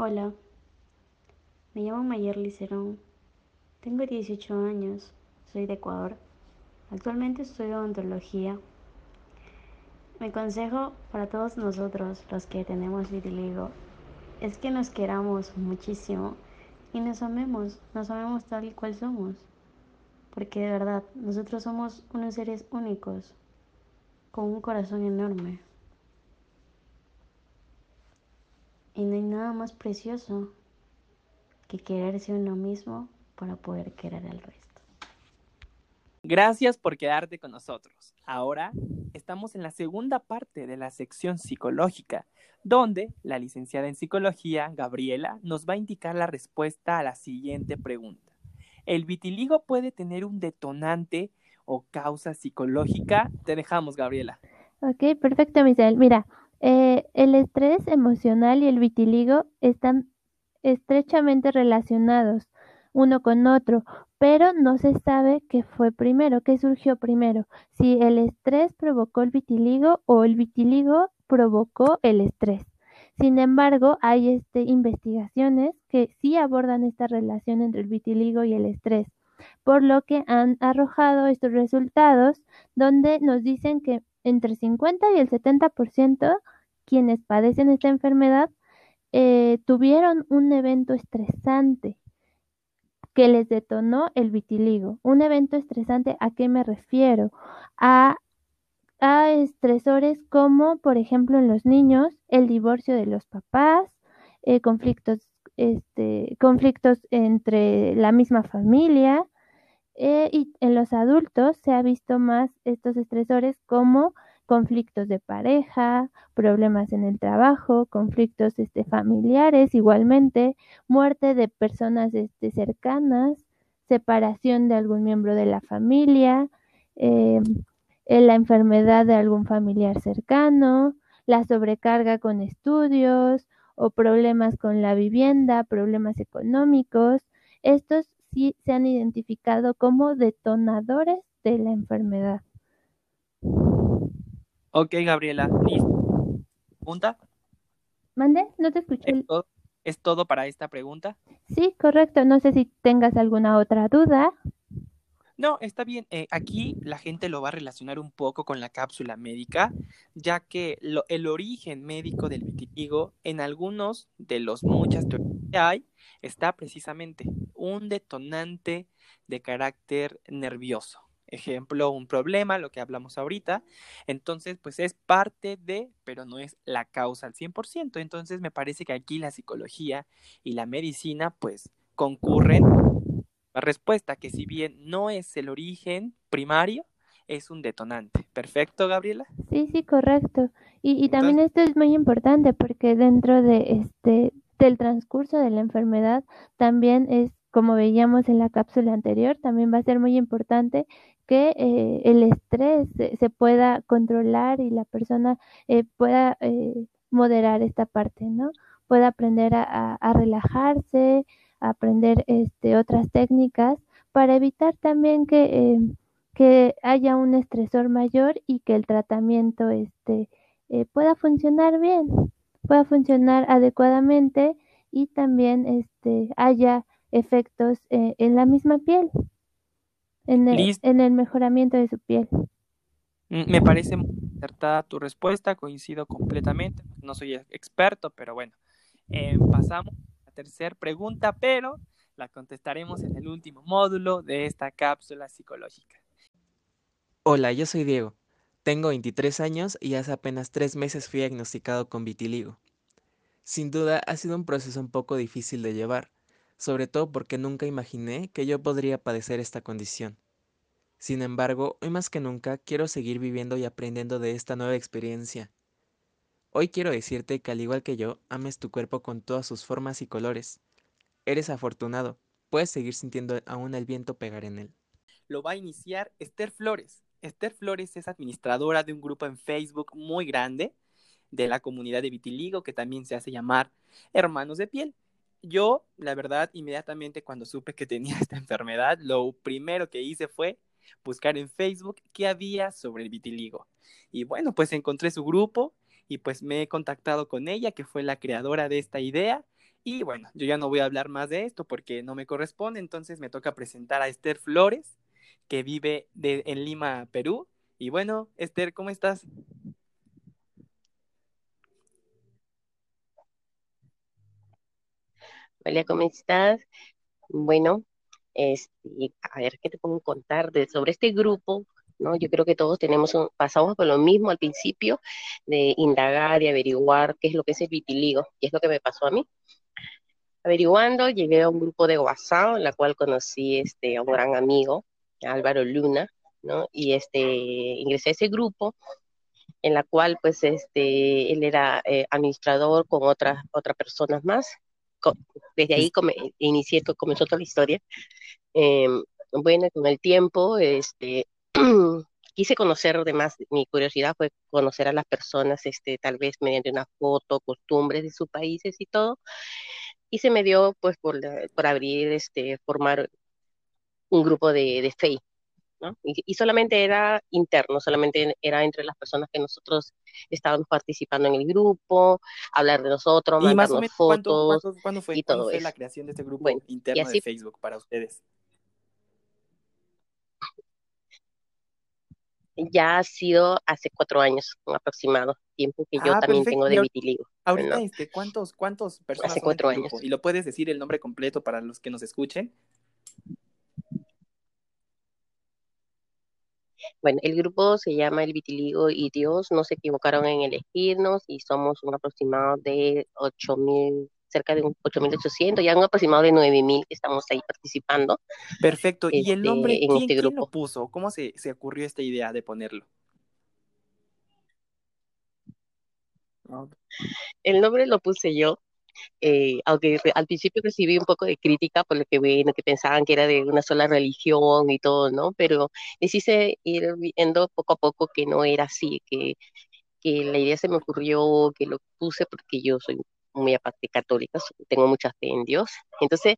Hola, me llamo Mayer Licerón, tengo 18 años, soy de Ecuador, actualmente estudio odontología. Mi consejo para todos nosotros, los que tenemos vitiligo, es que nos queramos muchísimo y nos amemos, nos amemos tal y cual somos, porque de verdad, nosotros somos unos seres únicos, con un corazón enorme. Y no hay nada más precioso que quererse uno mismo para poder querer al resto. Gracias por quedarte con nosotros. Ahora estamos en la segunda parte de la sección psicológica, donde la licenciada en psicología, Gabriela, nos va a indicar la respuesta a la siguiente pregunta. ¿El vitiligo puede tener un detonante o causa psicológica? Te dejamos, Gabriela. Ok, perfecto, Michelle. Mira, eh, el estrés emocional y el vitiligo están estrechamente relacionados uno con otro, pero no se sabe qué fue primero, qué surgió primero, si el estrés provocó el vitiligo o el vitiligo provocó el estrés. Sin embargo, hay este, investigaciones que sí abordan esta relación entre el vitiligo y el estrés, por lo que han arrojado estos resultados donde nos dicen que entre 50 y el 70% quienes padecen esta enfermedad eh, tuvieron un evento estresante que les detonó el vitiligo. Un evento estresante, ¿a qué me refiero? A, a estresores como, por ejemplo, en los niños, el divorcio de los papás, eh, conflictos, este, conflictos entre la misma familia, eh, y en los adultos se ha visto más estos estresores como conflictos de pareja, problemas en el trabajo, conflictos este, familiares igualmente, muerte de personas este, cercanas, separación de algún miembro de la familia, em, la enfermedad de algún familiar cercano, la sobrecarga con estudios o problemas con la vivienda, problemas económicos. Estos sí se han identificado como detonadores de la enfermedad. Ok, Gabriela, ¿listo? ¿Pregunta? ¿Mande? No te escuché. ¿Es todo, para esta pregunta? Sí, correcto. No sé si tengas alguna otra duda. No, está bien. Eh, aquí la gente lo va a relacionar un poco con la cápsula médica, ya que el origen médico del vitiligo en algunos de los muchas teorías que hay está precisamente un detonante de carácter nervioso ejemplo, un problema, lo que hablamos ahorita. Entonces, pues es parte de, pero no es la causa al 100%. Entonces, me parece que aquí la psicología y la medicina, pues, concurren la respuesta, que si bien no es el origen primario, es un detonante. ¿Perfecto, Gabriela? Sí, sí, correcto. Y, y también esto es muy importante porque dentro de este del transcurso de la enfermedad también es como veíamos en la cápsula anterior, también va a ser muy importante que eh, el estrés se, pueda controlar y la persona eh, pueda eh, moderar esta parte, ¿no? Pueda aprender a, relajarse, aprender este, otras técnicas para evitar también que, que haya un estresor mayor y que el tratamiento este, pueda funcionar bien, pueda funcionar adecuadamente y también este, haya efectos en la misma piel en el, mejoramiento de su piel. Mm, me parece muy acertada tu respuesta, coincido completamente. No soy experto, pero bueno. Eh, pasamos a la tercera pregunta, pero la contestaremos en el último módulo de esta cápsula psicológica. Hola, yo soy Diego. Tengo 23 años y hace apenas tres meses fui diagnosticado con vitiligo. Sin duda ha sido un proceso un poco difícil de llevar, sobre todo porque nunca imaginé que yo podría padecer esta condición. Sin embargo, hoy más que nunca quiero seguir viviendo y aprendiendo de esta nueva experiencia. Hoy quiero decirte que al igual que yo, ames tu cuerpo con todas sus formas y colores. Eres afortunado, puedes seguir sintiendo aún el viento pegar en él. Lo va a iniciar Esther Flores. Esther Flores es administradora de un grupo en Facebook muy grande de la comunidad de vitiligo que también se hace llamar Hermanos de Piel yo, la verdad, inmediatamente cuando supe que tenía esta enfermedad, lo primero que hice fue buscar en Facebook qué había sobre el vitiligo. Y bueno, pues encontré su grupo y pues me he contactado con ella, que fue la creadora de esta idea. Y bueno, yo ya no voy a hablar más de esto porque no me corresponde, entonces me toca presentar a Esther Flores, que vive en Lima, Perú. Y bueno, Esther, ¿cómo estás? Hola, ¿cómo estás? Bueno, este, a ver, ¿qué te puedo contar sobre este grupo? ¿no? Yo creo que todos tenemos pasamos por lo mismo al principio, de indagar y averiguar qué es lo que es el vitiligo, qué es lo que me pasó a mí. Averiguando, llegué a un grupo de WhatsApp, en la cual conocí este, a un gran amigo, Álvaro Luna, ¿no? Y este, ingresé a ese grupo, en la cual, pues, este, él era eh, administrador con otras, otras personas más. Desde ahí inicié, comenzó toda la historia. Em, bueno, con el tiempo, este, quise conocer además, mi curiosidad fue conocer a las personas, este, tal vez mediante una foto, costumbres de sus países y todo, y se me dio pues por, por abrir, este, formar un grupo de, de Facebook, ¿no? Y, solamente era interno, solamente era entre las personas que nosotros estábamos participando en el grupo, hablar de nosotros, ¿Y más o menos, fotos. ¿cuándo, fue, y todo fue la creación de este grupo interno de Facebook para ustedes? ya ha sido hace cuatro años, un aproximado, tiempo que yo ah, también tengo de vitiligo. Ahorita, este, ¿cuántos, ¿cuántos personas hace cuatro años. ¿Y lo puedes decir el nombre completo para los que nos escuchen? Bueno, el grupo se llama El Vitiligo y Dios, no se equivocaron en elegirnos y somos un aproximado de 8.000 cerca de un 8.800, ya un aproximado de 9.000 que estamos ahí participando. Perfecto. ¿Y el nombre este, en ¿quién, este grupo? ¿quién lo puso? ¿Cómo se, se ocurrió esta idea de ponerlo? El nombre lo puse yo, eh, aunque al principio recibí un poco de crítica por lo que bueno, que pensaban que era de una sola religión y todo, ¿no? Pero decidí ir viendo poco a poco que no era así, que, que la idea se me ocurrió, que lo puse porque yo soy muy aparte católica, tengo mucha fe en Dios. Entonces,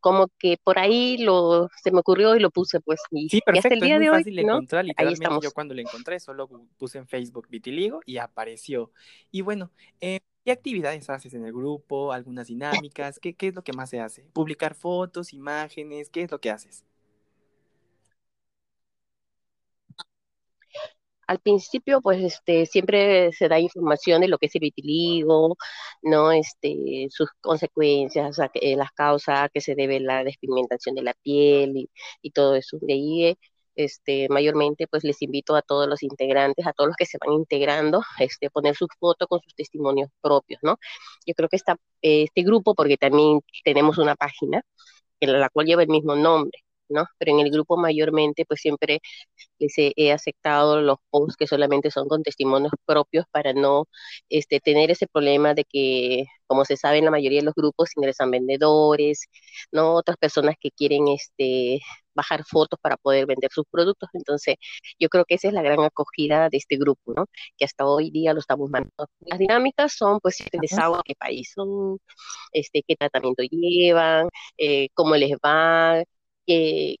como que por ahí lo se me ocurrió y lo puse pues y, sí, perfecto, hasta el día es muy de fácil hoy, de encontrar, ahí estamos. yo cuando lo encontré solo puse en Facebook Vitiligo y apareció. Y bueno, eh, ¿qué actividades haces en el grupo? ¿Algunas dinámicas? ¿Qué, ¿Qué es lo que más se hace? ¿Publicar fotos, imágenes? ¿Qué es lo que haces? al principio, pues, este, siempre se da información de lo que es el vitiligo, ¿no? Este, sus consecuencias, eh, las causas que se debe la despigmentación de la piel y, todo eso. De ahí, este, mayormente, pues, les invito a todos los integrantes, a todos los que se van integrando, este, poner sus fotos con sus testimonios propios, ¿no? Yo creo que esta, este grupo, porque también tenemos una página, en la cual lleva el mismo nombre, ¿no? Pero en el grupo mayormente, pues siempre les he, aceptado los posts que solamente son con testimonios propios para no este, tener ese problema de que, como se sabe, en la mayoría de los grupos ingresan vendedores, ¿no? Otras personas que quieren este, bajar fotos para poder vender sus productos. Entonces, yo creo que esa es la gran acogida de este grupo, ¿no? Que hasta hoy día lo estamos mandando. Las dinámicas son, pues, si les hago qué país son, este, qué tratamiento llevan, eh, cómo les va, que,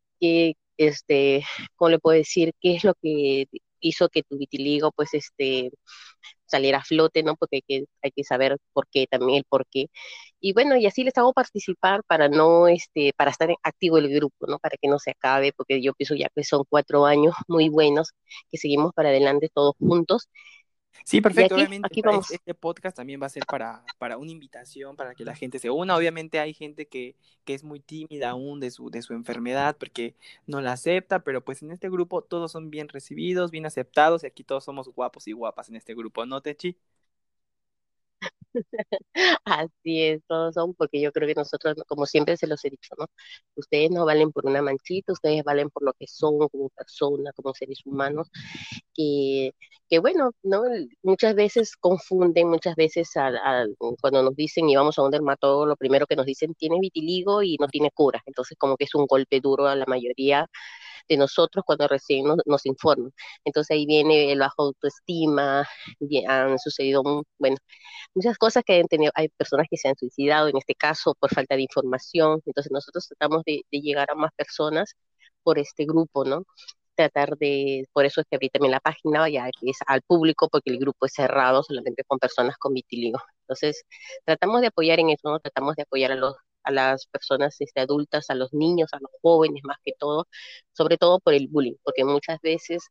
este, ¿cómo le puedo decir? ¿Qué es lo que hizo que tu vitiligo, pues, este, saliera a flote, ¿no? Porque hay que, hay que saber por qué, también el por qué. Y bueno, y así les hago participar para no, este, para estar activo el grupo, ¿no? Para que no se acabe, porque yo pienso ya que son cuatro años muy buenos, que seguimos para adelante todos juntos Sí, perfecto. obviamente, este podcast también va a ser para, para una invitación, para que la gente se una. Obviamente hay gente que, que es muy tímida aún de su, de su enfermedad porque no la acepta, pero pues en este grupo todos son bien recibidos, bien aceptados y aquí todos somos guapos y guapas en este grupo, ¿no, Techi? Así es, todos son, porque yo creo que nosotros, como siempre se los he dicho, ¿no? Ustedes no valen por una manchita, ustedes valen por lo que son como personas, como seres humanos, que, que bueno, ¿no? Muchas veces confunden, muchas veces cuando nos dicen y vamos a un dermatólogo, lo primero que nos dicen tiene vitiligo y no tiene cura, entonces como que es un golpe duro a la mayoría de nosotros cuando recién nos, informan. Entonces ahí viene el bajo autoestima, han sucedido, bueno, muchas cosas que han tenido, hay personas que se han suicidado en este caso por falta de información, entonces nosotros tratamos de, llegar a más personas por este grupo, ¿no? tratar de, por eso es que abrí también la página, ya que es al público, porque el grupo es cerrado solamente con personas con vitiligo. Entonces, tratamos de apoyar en eso, ¿no? Tratamos de apoyar a los a las personas este, adultas, a los niños, a los jóvenes más que todo, sobre todo por el bullying, porque muchas veces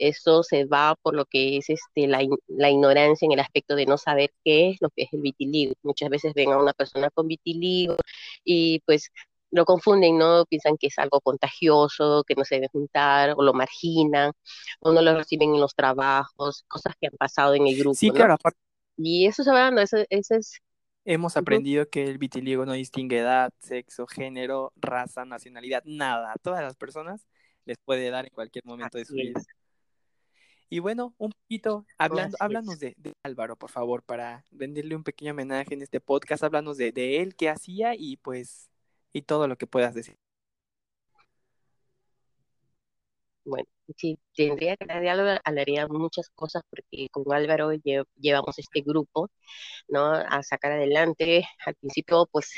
eso se va por lo que es este, la, la, ignorancia en el aspecto de no saber qué es lo que es el vitiligo. Muchas veces ven a una persona con vitiligo y pues lo confunden, ¿no? Piensan que es algo contagioso, que no se debe juntar, o lo marginan, o no lo reciben en los trabajos, cosas que han pasado en el grupo. Sí, claro, Y eso se va dando, eso, eso es... Hemos aprendido que el vitiligo no distingue edad, sexo, género, raza, nacionalidad, nada. A todas las personas les puede dar en cualquier momento de su vida. Y bueno, un poquito, hablando, háblanos de, Álvaro, por favor, para venderle un pequeño homenaje en este podcast, háblanos de, de él, qué hacía y pues, y todo lo que puedas decir. Bueno, sí, tendría que hablar de Álvaro, hablaría muchas cosas porque con Álvaro llevamos este grupo, ¿no? A sacar adelante. Al principio, pues,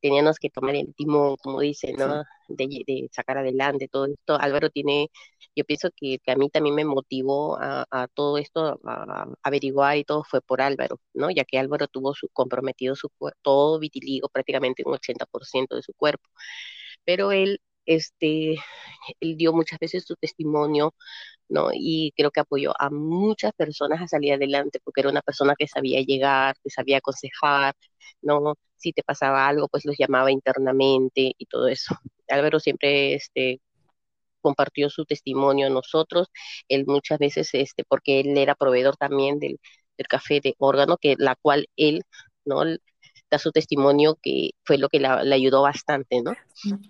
teníamos que tomar el timón, como dice, ¿no? De, sacar adelante todo esto. Álvaro tiene, yo pienso que, a mí también me motivó a, todo esto, a, averiguar y todo fue por Álvaro, ¿no? Ya que Álvaro tuvo su, comprometido su todo vitiligo, prácticamente un 80% de su cuerpo. Pero él, este, él dio muchas veces su testimonio, ¿no? Y creo que apoyó a muchas personas a salir adelante, porque era una persona que sabía llegar, que sabía aconsejar, ¿no? Si te pasaba algo, pues los llamaba internamente y todo eso. Álvaro siempre este, compartió su testimonio a nosotros, él muchas veces, este, porque él era proveedor también del, café de órgano, que la cual él, ¿no? da su testimonio que fue lo que le ayudó bastante, ¿no?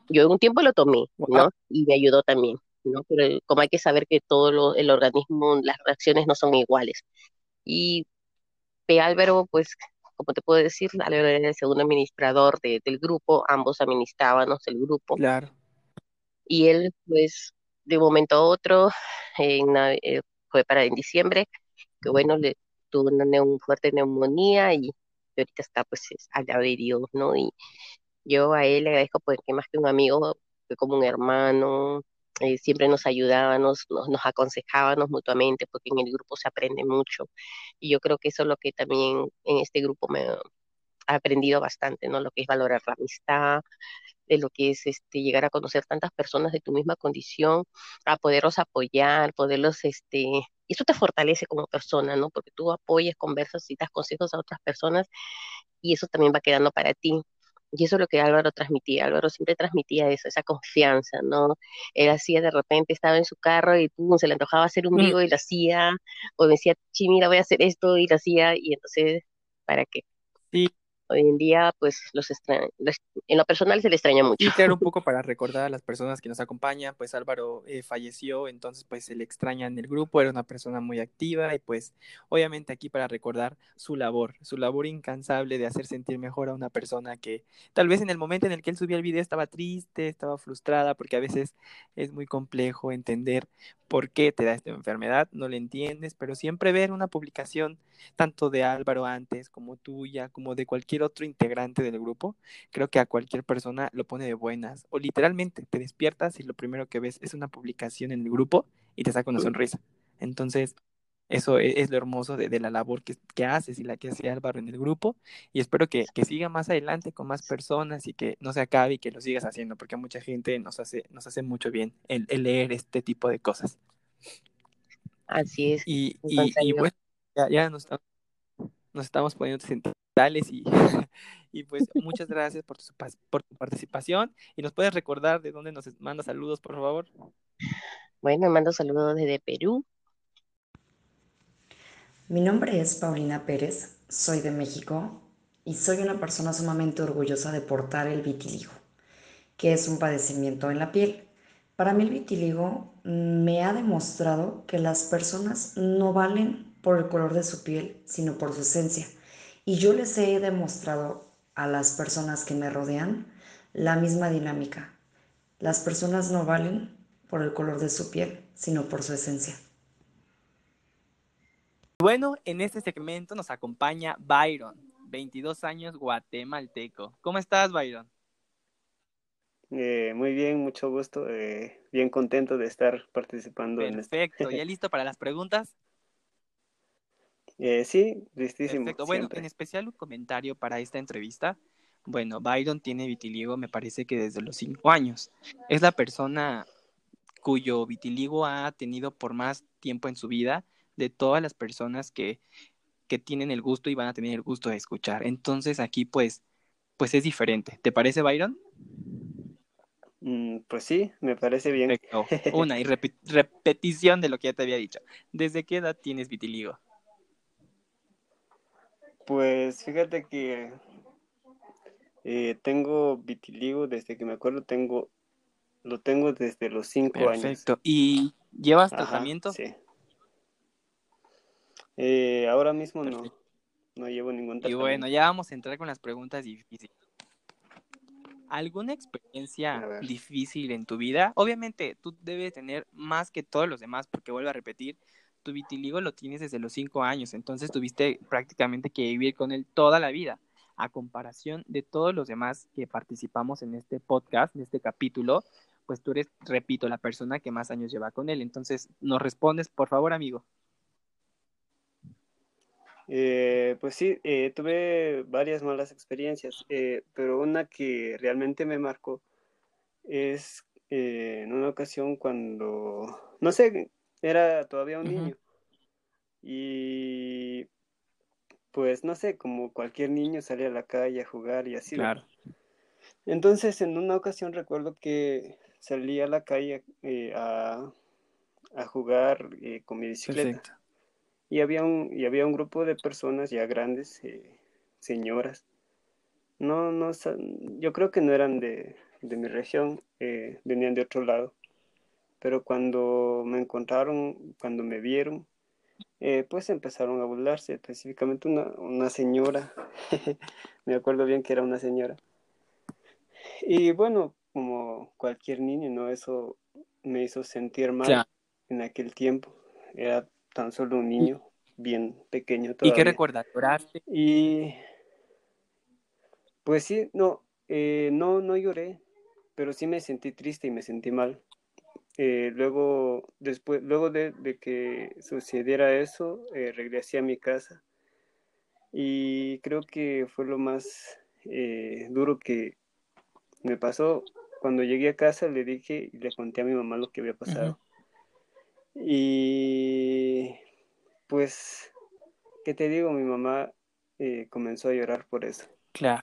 Yo en un tiempo lo tomé, ¿no? Y me ayudó también, ¿no? Pero como hay que saber que todo el organismo, las reacciones no son iguales. Y P. Álvaro, pues como te puedo decir, Álvaro era el segundo administrador del grupo, ambos administrábamos el grupo. Claro. Y él, pues, de un momento a otro, en, eh, fue para en diciembre, que bueno, le tuvo una fuerte neumonía y ahorita está, pues, al lado de Dios, ¿no? Y yo a él le agradezco porque más que un amigo, fue como un hermano, eh, siempre nos ayudaba, nos, nos, aconsejábamos mutuamente, porque en el grupo se aprende mucho. Y yo creo que eso es lo que también en este grupo me ha aprendido bastante, ¿no? Lo que es valorar la amistad, de lo que es este llegar a conocer tantas personas de tu misma condición, a poderlos apoyar, poderlos este eso te fortalece como persona, ¿no? Porque tú apoyas, conversas y das consejos a otras personas y eso también va quedando para ti. Y eso es lo que Álvaro transmitía. Álvaro siempre transmitía eso, esa confianza, ¿no? Él hacía de repente, estaba en su carro y tú se le antojaba hacer un mm. vivo y lo hacía, o decía, sí, mira, voy a hacer esto y lo hacía, y entonces, ¿para qué? Sí, hoy en día, pues los, en lo personal se le extraña mucho. Y claro, un poco para recordar a las personas que nos acompañan, pues Álvaro eh, falleció, entonces pues se le extraña en el grupo, era una persona muy activa y pues obviamente aquí para recordar su labor, su labor incansable de hacer sentir mejor a una persona que tal vez en el momento en el que él subía el video estaba triste, estaba frustrada, porque a veces es muy complejo entender por qué te da esta enfermedad, no le entiendes, pero siempre ver una publicación tanto de Álvaro antes como tuya, como de cualquier otro integrante del grupo, creo que a cualquier persona lo pone de buenas. O literalmente te despiertas y lo primero que ves es una publicación en el grupo y te saca una sonrisa. Entonces, eso e-, es, lo hermoso de, la labor que, que, haces y la que hace Álvaro en el grupo. Y espero que, siga más adelante con más personas y que no se acabe y que lo sigas haciendo, porque a mucha gente nos hace, nos hace mucho bien el, leer este tipo de cosas. Así es. Y, y, bueno, ya, nos, nos, estamos poniendo sentimentales y, y pues muchas gracias por tu, por tu participación. Y nos puedes recordar de dónde nos manda saludos, por favor. Bueno, mando saludos desde Perú, mi nombre es Paulina Pérez, soy de México y soy una persona sumamente orgullosa de portar el vitiligo, que es un padecimiento en la piel. Para mí el vitiligo me ha demostrado que las personas no valen por el color de su piel, sino por su esencia. Y yo les he demostrado a las personas que me rodean la misma dinámica. Las personas no valen por el color de su piel, sino por su esencia. Bueno, en este segmento nos acompaña Byron, 22 años, guatemalteco. ¿Cómo estás, Byron? Eh, muy bien, mucho gusto. Eh, bien contento de estar participando en este. Perfecto. ¿Ya listo para las preguntas? Eh, sí, listísimo. Perfecto. Bueno, siempre. en especial un comentario para esta entrevista. Bueno, Byron tiene vitiligo, me parece que desde los cinco años. Es la persona cuyo vitiligo ha tenido por más tiempo en su vida de todas las personas que, que tienen el gusto y van a tener el gusto de escuchar. Entonces aquí pues, pues es diferente. ¿Te parece, Byron? Mm, pues sí, me parece bien. Perfecto. Una y repetición de lo que ya te había dicho. ¿Desde qué edad tienes vitiligo? Pues fíjate que eh, tengo vitiligo desde que me acuerdo, tengo, lo tengo desde los cinco años. Perfecto. ¿Y llevas Ajá, tratamiento? sí. Eh, ahora mismo no, Perfecto. no llevo ningún Y tratamiento. bueno, ya vamos a entrar con las preguntas difíciles. ¿Alguna experiencia difícil en tu vida? Obviamente, tú debes tener más que todos los demás, porque vuelvo a repetir, tu vitiligo lo tienes desde los cinco años, entonces tuviste prácticamente que vivir con él toda la vida. A comparación de todos los demás que participamos en este podcast, en este capítulo, pues tú eres, repito, la persona que más años lleva con él. Entonces, nos respondes, por favor, amigo. Eh, pues sí, eh, tuve varias malas experiencias, eh, pero una que realmente me marcó es eh, en una ocasión cuando, no sé, era todavía un niño y pues no sé, como cualquier niño salía a la calle a jugar y así. Claro. Entonces, en una ocasión recuerdo que salí a la calle eh, a, a jugar eh, con mi bicicleta. Perfecto. Y había un, y había un grupo de personas ya grandes, eh, señoras. No, no, yo creo que no eran de, de mi región, venían de otro lado. Pero cuando me encontraron, cuando me vieron, eh, pues empezaron a burlarse, específicamente una, una señora. Me acuerdo bien que era una señora. Y bueno, como cualquier niño, ¿no? Eso me hizo sentir mal en aquel tiempo. Era tan solo un niño, bien pequeño ¿Y qué todavía. recuerdas? ¿Lloraste? Y pues sí, no, eh, no, no lloré, pero sí me sentí triste y me sentí mal. Eh, luego, después, luego de, de que sucediera eso, eh, regresé a mi casa y creo que fue lo más eh, duro que me pasó. Cuando llegué a casa le dije y le conté a mi mamá lo que había pasado. Y pues, ¿qué te digo? Mi mamá comenzó a llorar por eso. Claro.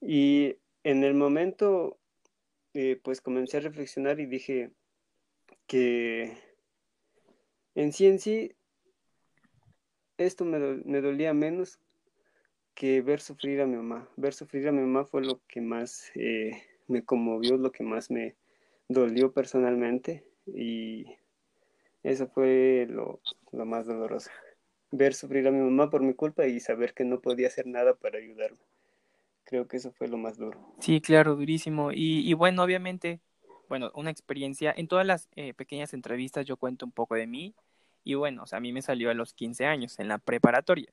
Y en el momento, pues comencé a reflexionar y dije que en sí en sí, esto me, me dolía menos que ver sufrir a mi mamá. Ver sufrir a mi mamá fue lo que más eh, me conmovió, lo que más me dolió personalmente y eso fue lo, lo más doloroso. Ver sufrir a mi mamá por mi culpa y saber que no podía hacer nada para ayudarme. Creo que eso fue lo más duro. Sí, claro, durísimo. Y, y bueno, obviamente, bueno, una experiencia. En todas las eh, pequeñas entrevistas yo cuento un poco de mí. Y bueno, o sea, a mí me salió a los 15 años, en la preparatoria.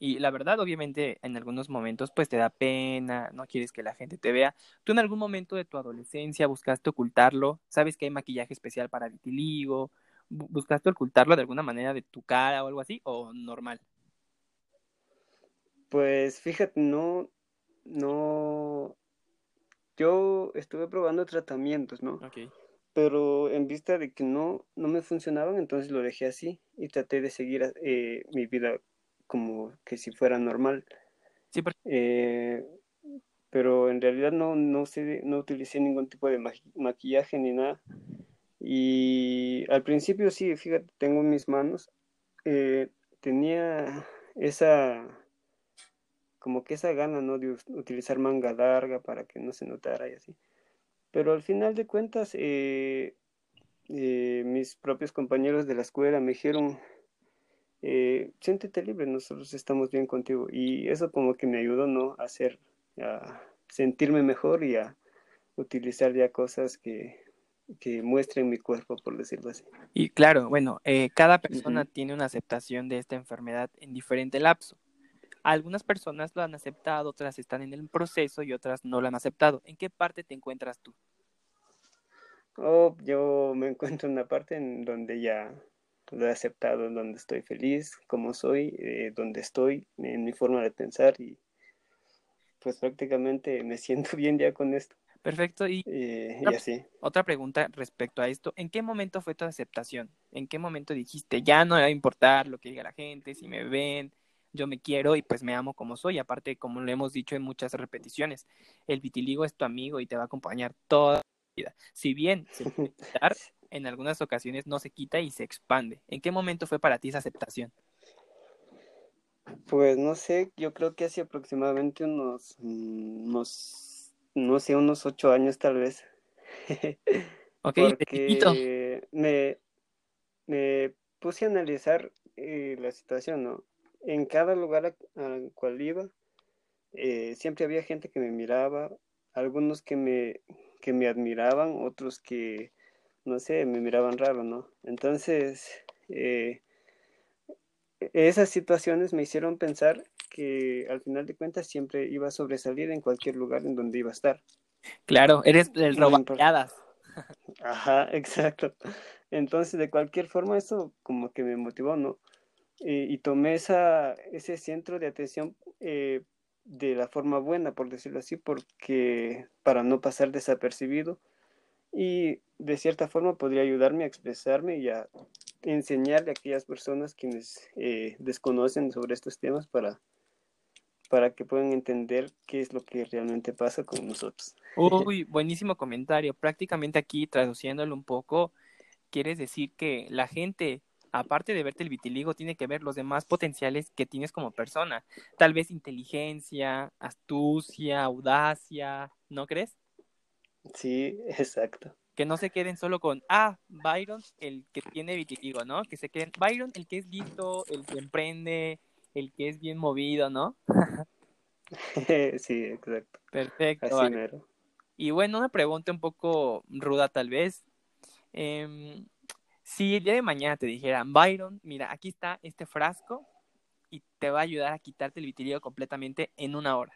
Y la verdad, obviamente, en algunos momentos, pues te da pena, no quieres que la gente te vea. ¿Tú en algún momento de tu adolescencia buscaste ocultarlo? ¿Sabes que hay maquillaje especial para vitiligo? Bu- ¿Buscaste ocultarlo de alguna manera de tu cara o algo así? ¿O normal? Pues fíjate, no, no, yo estuve probando tratamientos, ¿no? Ok. Pero en vista de que no, no me funcionaban, entonces lo dejé así y traté de seguir eh, mi vida como que si fuera normal. Sí, porque Eh, pero en realidad no, no, sé, no utilicé ningún tipo de maqui- maquillaje ni nada. Y al principio sí, fíjate, tengo en mis manos, eh, tenía esa, como que esa gana, ¿no? De utilizar manga larga para que no se notara y así. Pero al final de cuentas, eh, eh, mis propios compañeros de la escuela me dijeron, eh, siéntete libre, nosotros estamos bien contigo. Y eso como que me ayudó, ¿no? A hacer, a sentirme mejor y a utilizar ya cosas que, que muestren mi cuerpo, por decirlo así. Y claro, bueno, eh, cada persona Ujú. tiene una aceptación de esta enfermedad en diferente lapso. Algunas personas lo han aceptado, otras están en el proceso y otras no lo han aceptado. ¿En qué parte te encuentras tú? Oh, yo me encuentro en una parte en donde ya lo he aceptado, en donde estoy feliz, como soy, eh, donde estoy, en mi forma de pensar y pues prácticamente me siento bien ya con esto. Perfecto. Y, eh, otra, y así. Otra pregunta respecto a esto. ¿En qué momento fue tu aceptación? ¿En qué momento dijiste, ya no me va a importar lo que diga la gente, si me ven, yo me quiero y pues me amo como soy? Aparte, como lo hemos dicho en muchas repeticiones, el vitiligo es tu amigo y te va a acompañar toda la vida. Si bien se puede quitar, en algunas ocasiones no se quita y se expande. ¿En qué momento fue para ti esa aceptación? Pues no sé, yo creo que hace aproximadamente unos, unos no sé, unos ocho años tal vez. Ok, Porque me, me puse a analizar eh, la situación, ¿no? En cada lugar al cual iba, eh, siempre había gente que me miraba, algunos que me, que me admiraban, otros que, no sé, me miraban raro, ¿no? Entonces, eh, esas situaciones me hicieron pensar que al final de cuentas siempre iba a sobresalir en cualquier lugar en donde iba a estar. Claro, eres el roballadas. Ajá, exacto. Entonces, de cualquier forma, eso como que me motivó, ¿no? Y, y tomé esa, ese centro de atención eh, de la forma buena, por decirlo así, porque para no pasar desapercibido y de cierta forma podría ayudarme a expresarme y a enseñarle a aquellas personas quienes eh, desconocen sobre estos temas para, para que puedan entender qué es lo que realmente pasa con nosotros. Uy, buenísimo comentario. Prácticamente aquí, traduciéndolo un poco, quieres decir que la gente, aparte de verte el vitiligo, tiene que ver los demás potenciales que tienes como persona. Tal vez inteligencia, astucia, audacia, ¿no crees? Sí, exacto. Que no se queden solo con, ah, Byron, el que tiene vitiligo, ¿no? Que se queden, Byron, el que es listo, el que emprende, el que es bien movido, ¿no? sí, exacto. Perfecto. Así vale. mero. Y bueno, una pregunta un poco ruda tal vez. Eh, si el día de mañana te dijeran, Byron, mira, aquí está este frasco y te va a ayudar a quitarte el vitiligo completamente en una hora.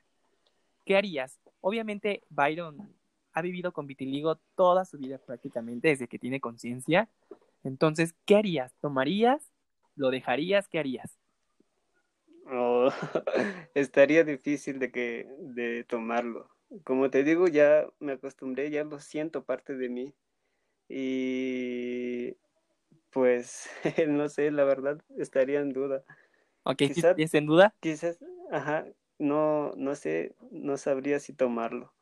¿Qué harías? Obviamente, Byron ha vivido con vitiligo toda su vida prácticamente desde que tiene conciencia. Entonces, ¿qué harías? ¿Tomarías? ¿Lo dejarías? ¿Qué harías? Oh, estaría difícil de que de tomarlo. Como te digo, ya me acostumbré, ya lo siento parte de mí. Y pues no sé, la verdad estaría en duda. Ok, Quizá- ¿tienes en duda? Quizás, ajá, no, no sé, no sabría si tomarlo.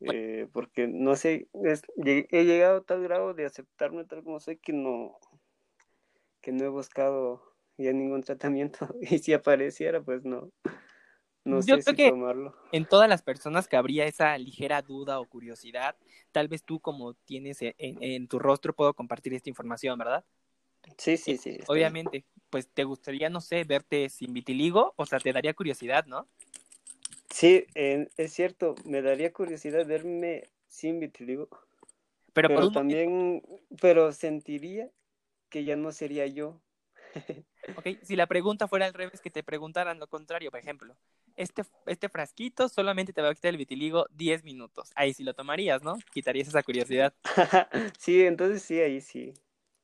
Eh, porque no sé, es- he llegado a tal grado de aceptarme tal como soy que no, que no he buscado ya ningún tratamiento. Y si apareciera, pues no, no Yo sé creo si que- tomarlo. En todas las personas que habría esa ligera duda o curiosidad, tal vez tú como tienes en, en tu rostro puedo compartir esta información, ¿verdad? Sí, sí, sí. está bien. Obviamente, pues te gustaría, no sé, verte sin vitiligo, o sea, te daría curiosidad, ¿no? Sí, es cierto, me daría curiosidad verme sin vitiligo, Pero, por pero un también, pero sentiría que ya no sería yo. Ok, si la pregunta fuera al revés, que te preguntaran lo contrario, por ejemplo, este, este frasquito solamente te va a quitar el vitiligo 10 minutos. Ahí sí lo tomarías, ¿no? Quitarías esa curiosidad. Sí, entonces sí, ahí sí,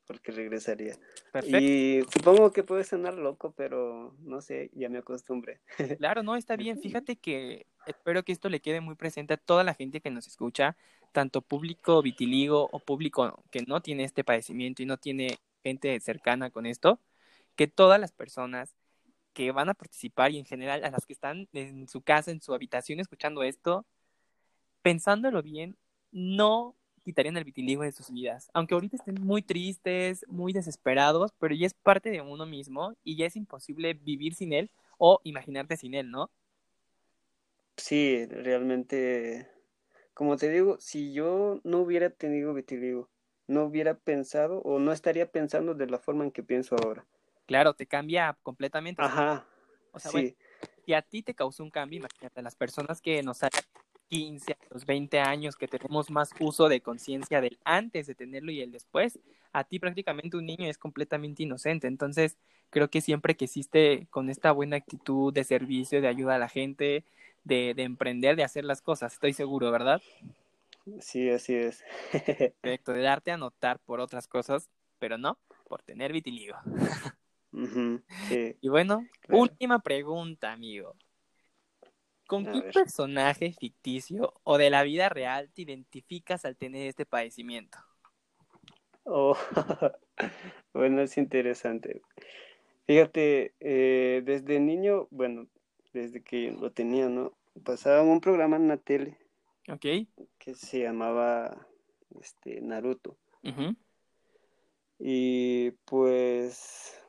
porque regresaría. Perfecto. Y supongo que puede sonar loco, pero no sé, ya me acostumbré. Claro, no, está bien. Fíjate que espero que esto le quede muy presente a toda la gente que nos escucha, tanto público vitiligo o público que no tiene este padecimiento y no tiene gente cercana con esto, que todas las personas que van a participar y en general a las que están en su casa, en su habitación escuchando esto, pensándolo bien, no quitarían el vitiligo de sus vidas. Aunque ahorita estén muy tristes, muy desesperados, pero ya es parte de uno mismo y ya es imposible vivir sin él o imaginarte sin él, ¿no? Sí, realmente, como te digo, si yo no hubiera tenido vitiligo, no hubiera pensado o no estaría pensando de la forma en que pienso ahora. Claro, te cambia completamente. Ajá, o sea, bueno, sí, si a ti te causó un cambio, imagínate, las personas que nos salen 15 a los 20 años, que tenemos más uso de conciencia del antes de tenerlo y el después, a ti prácticamente un niño es completamente inocente. Entonces, creo que siempre que hiciste con esta buena actitud de servicio, de ayuda a la gente, de, de emprender, de hacer las cosas, estoy seguro, ¿verdad? Sí, así es. Perfecto, de darte a notar por otras cosas, pero no por tener vitiligo. Sí. Y bueno, Claro. última pregunta, amigo. ¿Con A qué ver. personaje ficticio o de la vida real te identificas al tener este padecimiento? Oh, bueno, es interesante. Fíjate, eh, desde niño, bueno, desde que lo tenía, ¿no? Pasaba un programa en la tele ¿Ok? que se llamaba este, Naruto. Y pues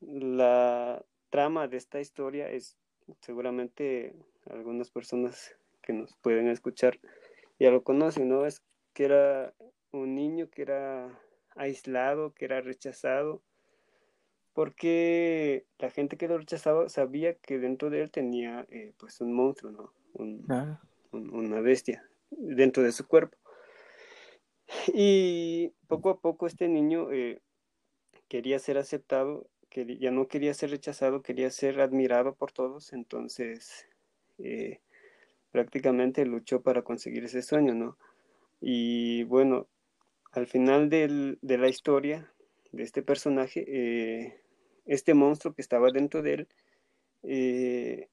la trama de esta historia es seguramente algunas personas que nos pueden escuchar ya lo conocen, ¿no? Es que era un niño que era aislado, que era rechazado, porque la gente que lo rechazaba sabía que dentro de él tenía eh, pues un monstruo, ¿no? Un, Ah, un- una bestia dentro de su cuerpo. Y poco a poco este niño eh, quería ser aceptado, quería- ya no quería ser rechazado, quería ser admirado por todos, entonces eh, prácticamente luchó para conseguir ese sueño, ¿no? Y bueno, al final del- de la historia de este personaje, eh, este monstruo que estaba dentro de él, eh,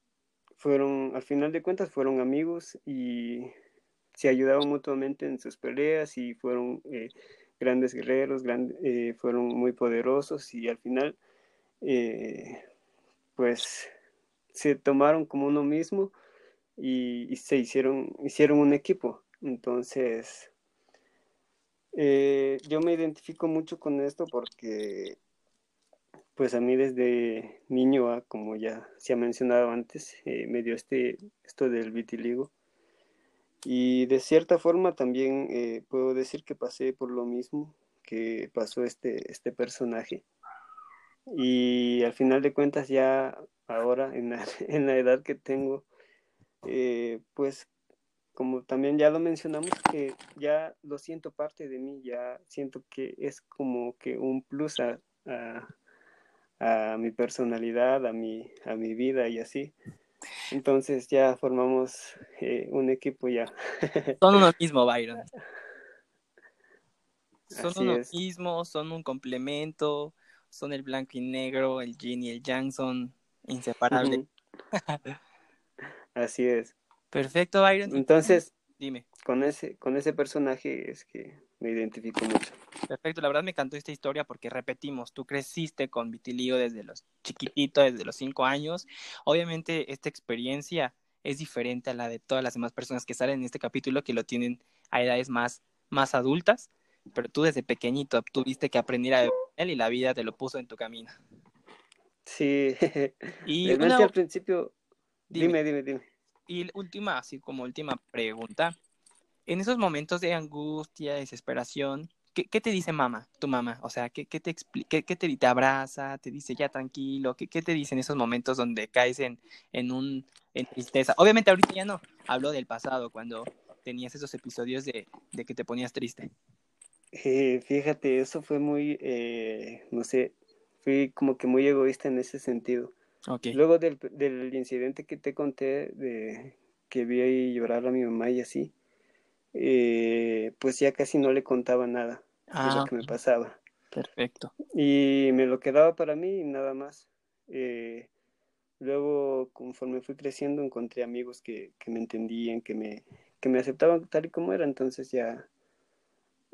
fueron, al final de cuentas, fueron amigos y se ayudaban mutuamente en sus peleas y fueron grandes guerreros, gran- fueron muy poderosos y al final, eh, pues, se tomaron como uno mismo y, se hicieron, hicieron un equipo. Entonces, eh, yo me identifico mucho con esto porque, pues a mí desde niño, ah, como ya se ha mencionado antes, eh, me dio este, esto del vitiligo. Y de cierta forma también puedo decir que pasé por lo mismo que pasó este, este personaje. Y al final de cuentas ya ahora en la, en la edad que tengo, eh, pues como también ya lo mencionamos, que ya lo siento parte de mí, ya siento que es como que un plus a, a, a mi personalidad, a mi, a mi vida y así. Entonces ya formamos eh, un equipo ya. Son uno mismo, Byron. Son Así uno es. mismo, son un complemento, son el blanco y negro, el yin y el yang, son inseparables. Así es. Perfecto, Byron. Entonces, Dime. con ese, con ese personaje es que me identifico mucho. Perfecto, la verdad me encantó esta historia porque repetimos, tú creciste con vitiligo desde los chiquitito, desde los cinco años. Obviamente esta experiencia es diferente a la de todas las demás personas que salen en este capítulo que lo tienen a edades más, más adultas, pero tú desde pequeñito tuviste que aprender a él y la vida te lo puso en tu camino. Sí, Y realmente una- al principio, Dime. dime, dime, dime. Y última, así como última pregunta, en esos momentos de angustia, desesperación, ¿qué, qué te dice mamá, tu mamá? O sea, ¿qué, qué te, qué, qué te, te abraza, te dice ya tranquilo? ¿Qué, qué te dice en esos momentos donde caes en, en, un, en tristeza? Obviamente ahorita ya no, hablo del pasado, cuando tenías esos episodios de, de que te ponías triste. Eh, fíjate, eso fue muy, eh, no sé, fui como que muy egoísta en ese sentido. Luego del, del incidente que te conté, de que vi ahí llorar a mi mamá y así, eh, pues ya casi no le contaba nada de Ah, lo que me pasaba. perfecto. Y me lo quedaba para mí y nada más. Eh, luego, conforme fui creciendo, encontré amigos que, que me entendían, que me, que me aceptaban tal y como era. Entonces ya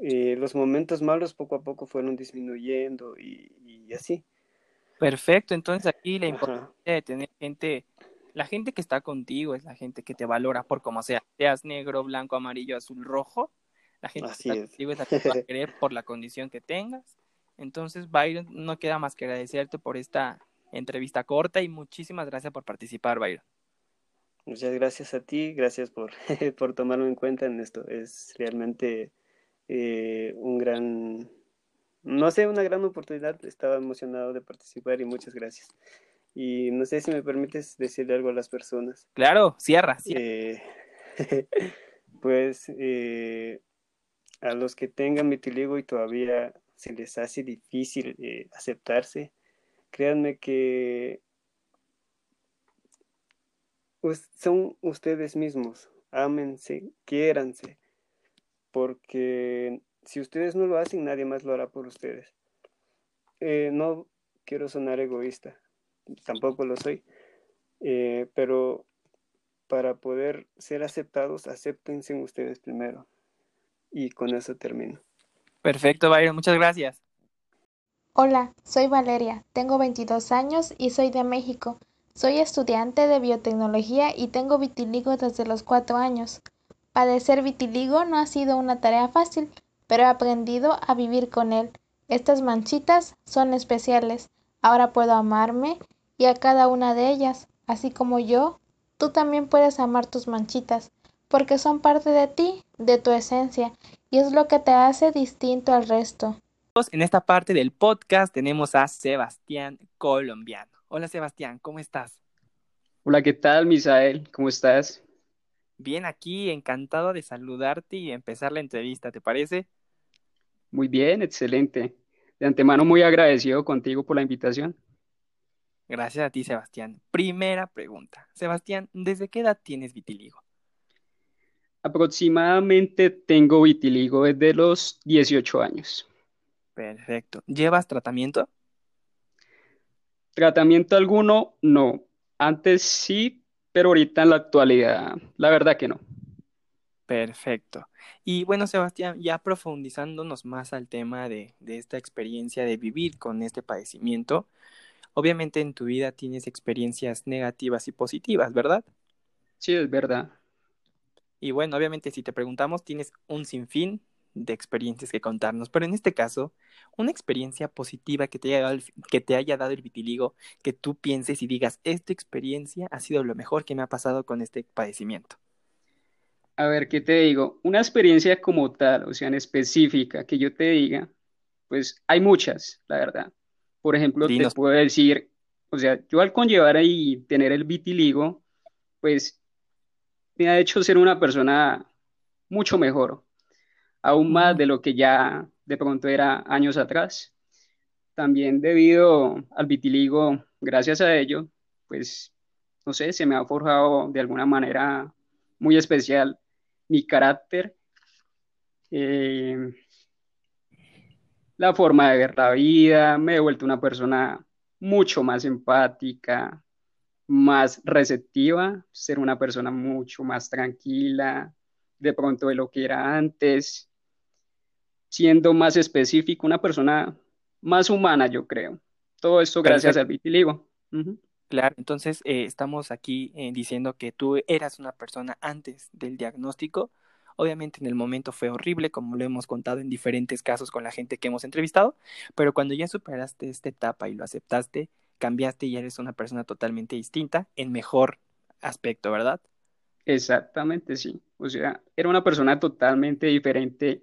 eh, los momentos malos poco a poco fueron disminuyendo y, y así. Perfecto, entonces aquí la Ajá. importancia de tener gente, la gente que está contigo es la gente que te valora por como sea, seas negro, blanco, amarillo, azul, rojo, la gente Así que está es. contigo es la que te va a querer por la condición que tengas. Entonces, Byron, no queda más que agradecerte por esta entrevista corta y muchísimas gracias por participar, Byron. Muchas gracias a ti, gracias por, por tomarme en cuenta en esto. Es realmente eh, un gran, no sé, una gran oportunidad. Estaba emocionado de participar y muchas gracias. Y no sé si me permites decirle algo a las personas. Claro, cierra, cierra. Eh, pues eh, a los que tengan vitiligo y todavía se les hace difícil eh, aceptarse, créanme que son ustedes mismos, ámense, quiéranse, porque si ustedes no lo hacen, nadie más lo hará por ustedes. Eh, no quiero sonar egoísta, tampoco lo soy, eh, pero para poder ser aceptados, acéptense ustedes primero. Y con eso termino. Perfecto, Byron, muchas gracias. Hola, soy Valeria, tengo 22 años y soy de México. Soy estudiante de biotecnología y tengo vitiligo desde los 4 años. Padecer vitiligo no ha sido una tarea fácil, pero he aprendido a vivir con él. Estas manchitas son especiales. Ahora puedo amarme y a cada una de ellas, así como yo, tú también puedes amar tus manchitas, porque son parte de ti, de tu esencia, y es lo que te hace distinto al resto. En esta parte del podcast tenemos a Sebastián Colombiano. Hola Sebastián, ¿cómo estás? Hola, ¿qué tal, Misael? ¿Cómo estás? Bien, aquí encantado de saludarte y empezar la entrevista, ¿te parece? Muy bien, excelente. De antemano muy agradecido contigo por la invitación. Gracias a ti, Sebastián. Primera pregunta. Sebastián, ¿desde qué edad tienes vitiligo? Aproximadamente tengo vitiligo desde los 18 años. Perfecto. ¿Llevas tratamiento? Tratamiento alguno, no. Antes sí, pero ahorita en la actualidad, la verdad que no. Perfecto. Y bueno, Sebastián, ya profundizándonos más al tema de, de, esta experiencia de vivir con este padecimiento, obviamente en tu vida tienes experiencias negativas y positivas, ¿verdad? Sí, es verdad. Y bueno, obviamente si te preguntamos, tienes un sinfín de experiencias que contarnos, pero en este caso, una experiencia positiva que te haya dado el, que te haya dado el vitiligo, que tú pienses y digas, esta experiencia ha sido lo mejor que me ha pasado con este padecimiento. A ver, ¿qué te digo? Una experiencia como tal, o sea, en específica, que yo te diga, pues hay muchas, la verdad. Por ejemplo, Dinos. te puedo decir, o sea, yo al conllevar y tener el vitiligo, pues me ha hecho ser una persona mucho mejor, aún más de lo que ya de pronto era años atrás. También debido al vitiligo, gracias a ello, pues, no sé, se me ha forjado de alguna manera muy especial mi carácter, eh, la forma de ver la vida, me he vuelto una persona mucho más empática, más receptiva, ser una persona mucho más tranquila, de pronto de lo que era antes, siendo más específico, una persona más humana, yo creo. Todo esto gracias Perfecto. al vitiligo. Claro, entonces eh, estamos aquí eh, diciendo que tú eras una persona antes del diagnóstico. Obviamente en el momento fue horrible, como lo hemos contado en diferentes casos con la gente que hemos entrevistado, pero cuando ya superaste esta etapa y lo aceptaste, cambiaste y eres una persona totalmente distinta, en mejor aspecto, ¿verdad? Exactamente, sí. O sea, era una persona totalmente diferente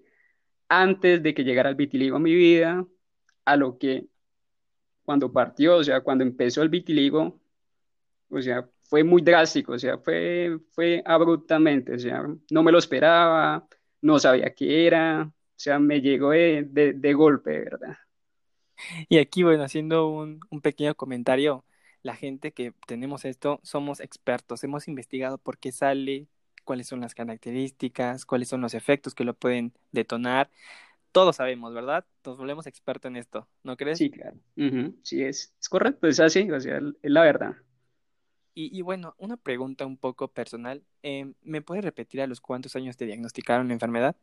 antes de que llegara el vitiligo a mi vida, a lo que cuando partió, o sea, cuando empezó el vitiligo, o sea, fue muy drástico, o sea, fue, fue abruptamente, o sea, no me lo esperaba, no sabía qué era, o sea, me llegó de, de, de golpe, ¿verdad? Y aquí, bueno, haciendo un, un pequeño comentario, la gente que tenemos esto somos expertos, hemos investigado por qué sale, cuáles son las características, cuáles son los efectos que lo pueden detonar. Todos sabemos, ¿verdad? Nos volvemos expertos en esto, ¿no crees? Sí, claro. Sí, es, es correcto, es así, o sea, es la verdad. Y, y bueno, una pregunta un poco personal. eh, ¿me puedes repetir a los cuántos años te diagnosticaron la enfermedad?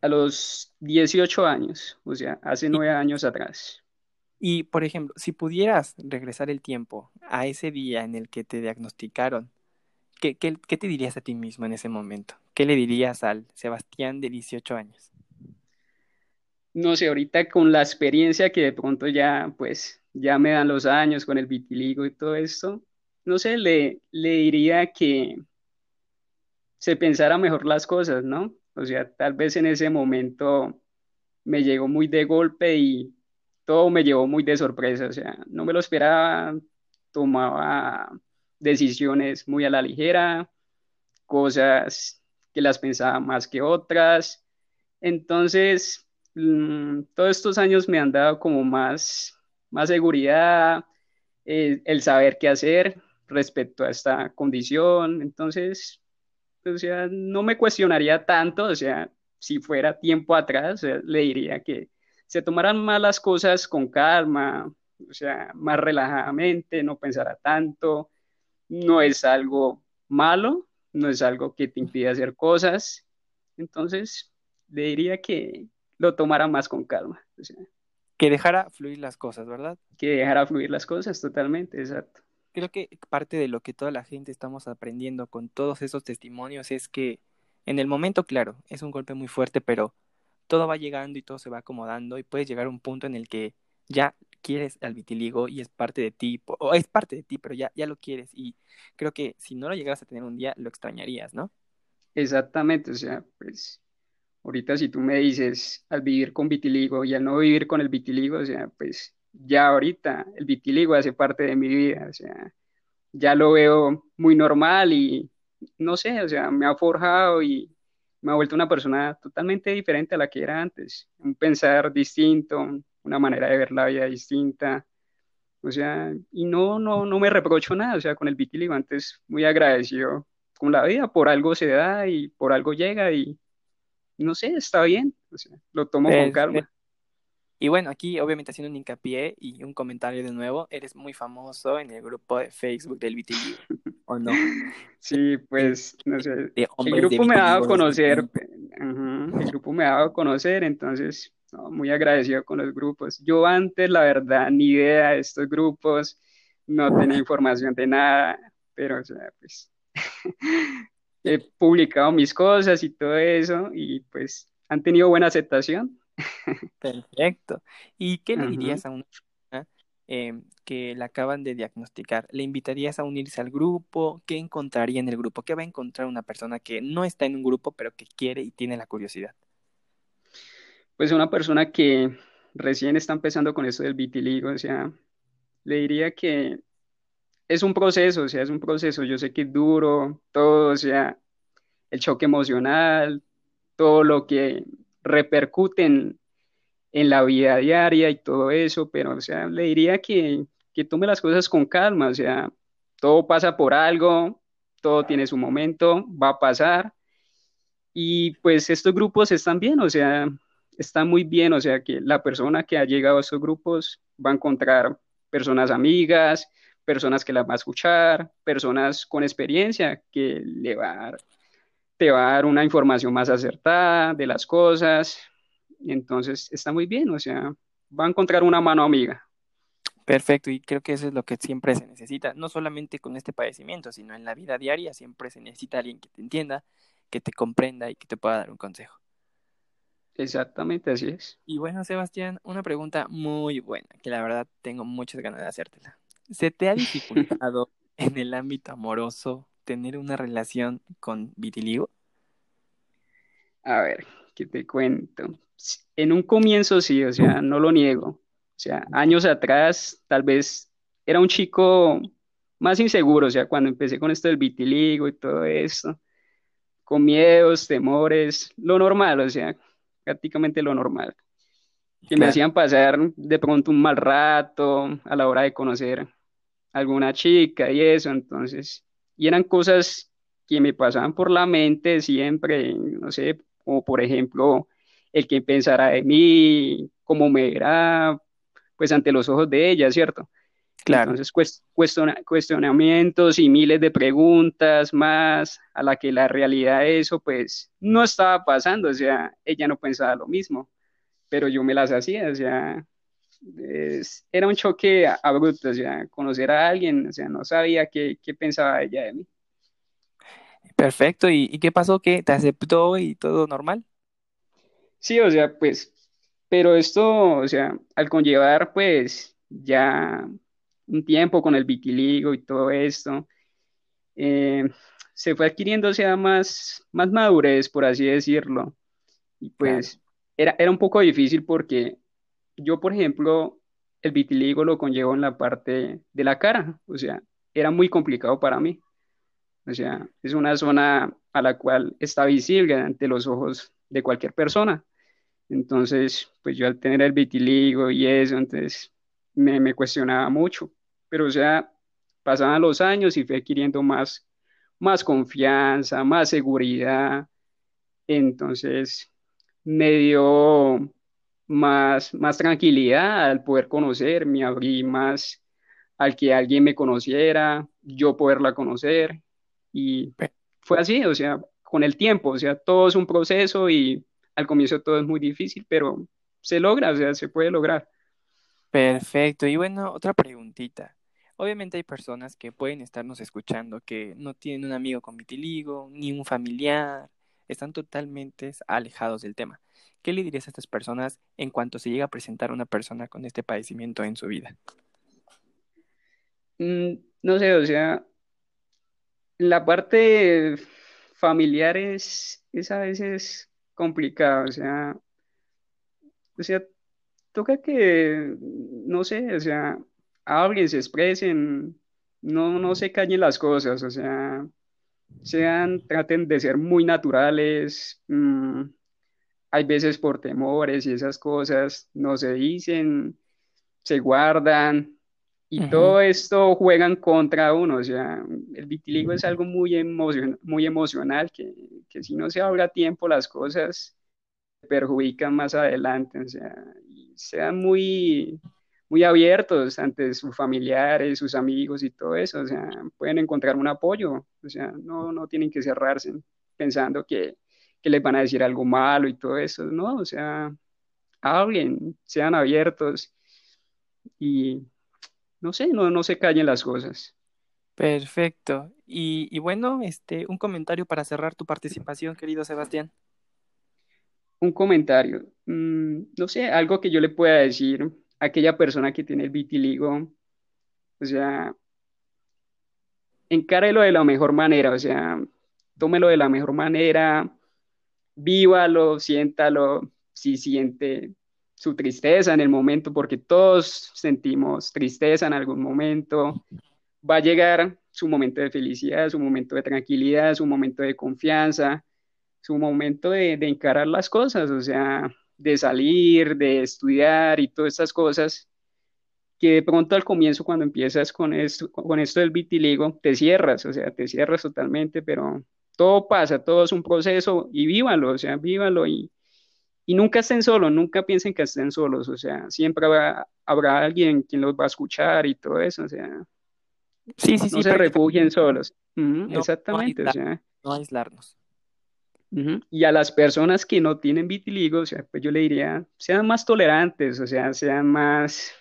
A los 18 años, o sea, hace nueve años atrás. y, por ejemplo, si pudieras regresar el tiempo a ese día en el que te diagnosticaron, ¿qué, te dirías a ti mismo en ese momento? ¿Qué le dirías al Sebastián de 18 años? No sé, ahorita con la experiencia que de pronto ya, pues, ya me dan los años con el vitiligo y todo esto, no sé, le, le diría que se pensara mejor las cosas, ¿no? O sea, tal vez en ese momento me llegó muy de golpe y todo me llevó muy de sorpresa, o sea, no me lo esperaba, tomaba decisiones muy a la ligera, cosas que las pensaba más que otras. Entonces, mm, todos estos años me han dado como más, más seguridad, eh, el saber qué hacer respecto a esta condición. Entonces, o sea, no me cuestionaría tanto, o sea, si fuera tiempo atrás, le diría que se tomaran más las cosas con calma, o sea, más relajadamente, no pensara tanto, no es algo malo, no es algo que te impide hacer cosas, entonces le diría que lo tomara más con calma. que dejara fluir las cosas, ¿verdad? Que dejara fluir las cosas, totalmente, exacto. Creo que parte de lo que toda la gente estamos aprendiendo con todos esos testimonios es que en el momento, claro, es un golpe muy fuerte, pero todo va llegando y todo se va acomodando y puedes llegar a un punto en el que ya quieres al vitiligo y es parte de ti, o es parte de ti, pero ya, ya lo quieres y creo que si no lo llegaras a tener un día, lo extrañarías, ¿no? Exactamente, o sea, pues ahorita si tú me dices al vivir con vitiligo y al no vivir con el vitiligo, o sea, pues ya ahorita el vitiligo hace parte de mi vida, o sea, ya lo veo muy normal y no sé, o sea, me ha forjado y me ha vuelto una persona totalmente diferente a la que era antes, un pensar distinto, una manera de ver la vida distinta, o sea, y no, no, no me reprocho nada, o sea, con el vitiligo antes muy agradecido con la vida, por algo se da y por algo llega y no sé, está bien, o sea, lo tomo con calma. Y bueno, aquí obviamente haciendo un hincapié y un comentario de nuevo, eres muy famoso en el grupo de Facebook del vitiligo, ¿o no? Sí, pues, no sé, el grupo me ha dado a conocer, el grupo me ha dado a conocer, entonces, muy agradecido con los grupos. Yo antes, la verdad, ni idea de estos grupos, no tenía información de nada, pero, o sea, pues, he publicado mis cosas y todo eso, y pues han tenido buena aceptación. Perfecto. ¿Y qué le dirías a una em, que la acaban de diagnosticar? ¿Le invitarías a unirse al grupo? ¿Qué encontraría en el grupo? ¿Qué va a encontrar una persona que no está en un grupo, pero que quiere y tiene la curiosidad? Pues una persona que recién está empezando con esto del vitiligo, o sea, le diría que es un proceso, o sea, es un proceso. Yo sé que es duro, todo, o sea, el choque emocional, todo lo que repercute en, la vida diaria y todo eso, pero, o sea, le diría que, que tome las cosas con calma, o sea, todo pasa por algo, todo tiene su momento, va a pasar. Y pues estos grupos están bien, o sea, están muy bien, o sea, que la persona que ha llegado a estos grupos va a encontrar personas amigas, personas que la van a escuchar, personas con experiencia que le va te va a dar una información más acertada de las cosas. Entonces, está muy bien, o sea, va a encontrar una mano amiga. Perfecto, y creo que eso es lo que siempre se necesita, no solamente con este padecimiento, sino en la vida diaria, siempre se necesita alguien que te entienda, que te comprenda y que te pueda dar un consejo. Exactamente, así es. Y bueno, Sebastián, una pregunta muy buena, que la verdad tengo muchas ganas de hacértela. ¿Se te ha dificultado en el ámbito amoroso tener una relación con vitiligo? A ver, ¿qué te cuento? En un comienzo sí, o sea, no lo niego. O sea, años atrás tal vez era un chico más inseguro, o sea, cuando empecé con esto del vitiligo y todo eso, con miedos, temores, lo normal, o sea, prácticamente lo normal. Que me hacían pasar de pronto un mal rato a la hora de conocer alguna chica y eso, entonces y eran cosas que me pasaban por la mente siempre, no sé, como por ejemplo, el que pensara de mí, cómo me verá, pues ante los ojos de ella, ¿cierto? Claro. Entonces, cuestionamientos y miles de preguntas más a la que la realidad de eso, pues, no estaba pasando, o sea, ella no pensaba lo mismo, pero yo me las hacía, o sea, era un choque abrupto, o sea, conocer a alguien, o sea, no sabía qué, qué pensaba ella de mí. Perfecto, ¿Y, qué pasó? ¿Que te aceptó y todo normal? Sí, o sea, pues, pero esto, o sea, al conllevar, pues, ya un tiempo con el vitiligo y todo esto, eh, se fue adquiriendo, o sea, más, más madurez, por así decirlo. Y pues, era, era un poco difícil porque yo, por ejemplo, el vitiligo lo conllevo en la parte de la cara, o sea, era muy complicado para mí. O sea, es una zona a la cual está visible ante los ojos de cualquier persona. Entonces, pues yo al tener el vitiligo y eso, entonces me, me cuestionaba mucho. Pero, o sea, pasaban los años y fui adquiriendo más, más confianza, más seguridad. Entonces, me dio más, más tranquilidad al poder conocer, me abrí más al que alguien me conociera, yo poderla conocer. Y fue así, o sea, con el tiempo, o sea, todo es un proceso y al comienzo todo es muy difícil, pero se logra, o sea, se puede lograr. Perfecto. Y bueno, otra preguntita. Obviamente hay personas que pueden estarnos escuchando que no tienen un amigo con vitiligo, ni un familiar, están totalmente alejados del tema. ¿Qué le dirías a estas personas en cuanto se llega a presentar una persona con este padecimiento en su vida? Mm, no sé, o sea, la parte familiar es, es a veces complicada, o sea, o sea, toca que, no sé, o sea, hablen, se expresen, no, no se callen las cosas, o sea, sean, traten de ser muy naturales. Mm, hay veces por temores y esas cosas no se dicen, se guardan y todo esto juegan contra uno. O sea, el vitiligo es algo muy, muy emocional que, que, si no se habla a tiempo las cosas perjudican más adelante. O sea, sean muy muy abiertos ante sus familiares, sus amigos y todo eso, o sea, pueden encontrar un apoyo, o sea, no, no tienen que cerrarse pensando que, que les van a decir algo malo y todo eso, no, o sea, hablen, sean abiertos y no sé, no, no se callen las cosas. Perfecto. Y, y, bueno, este, un comentario para cerrar tu participación, querido Sebastián. Un comentario. Mm, no sé, algo que yo le pueda decir aquella persona que tiene el vitiligo, o sea, encárelo de la mejor manera, o sea, tómelo de la mejor manera, vívalo, siéntalo, si siente su tristeza en el momento, porque todos sentimos tristeza en algún momento, va a llegar su momento de felicidad, su momento de tranquilidad, su momento de confianza, su momento de, de encarar las cosas, o sea, de salir, de estudiar y todas estas cosas, que de pronto al comienzo cuando empiezas con esto, con esto del vitiligo, te cierras, o sea, te cierras totalmente, pero todo pasa, todo es un proceso y vívalo, o sea, vívalo y, y nunca estén solos, nunca piensen que estén solos, o sea, siempre habrá, habrá alguien quien los va a escuchar y todo eso, o sea, sí, sí, no se refugien solos. exactamente, o sea. No aislarnos. Y a las personas que no tienen vitiligo, o sea, pues yo le diría, sean más tolerantes, o sea, sean más,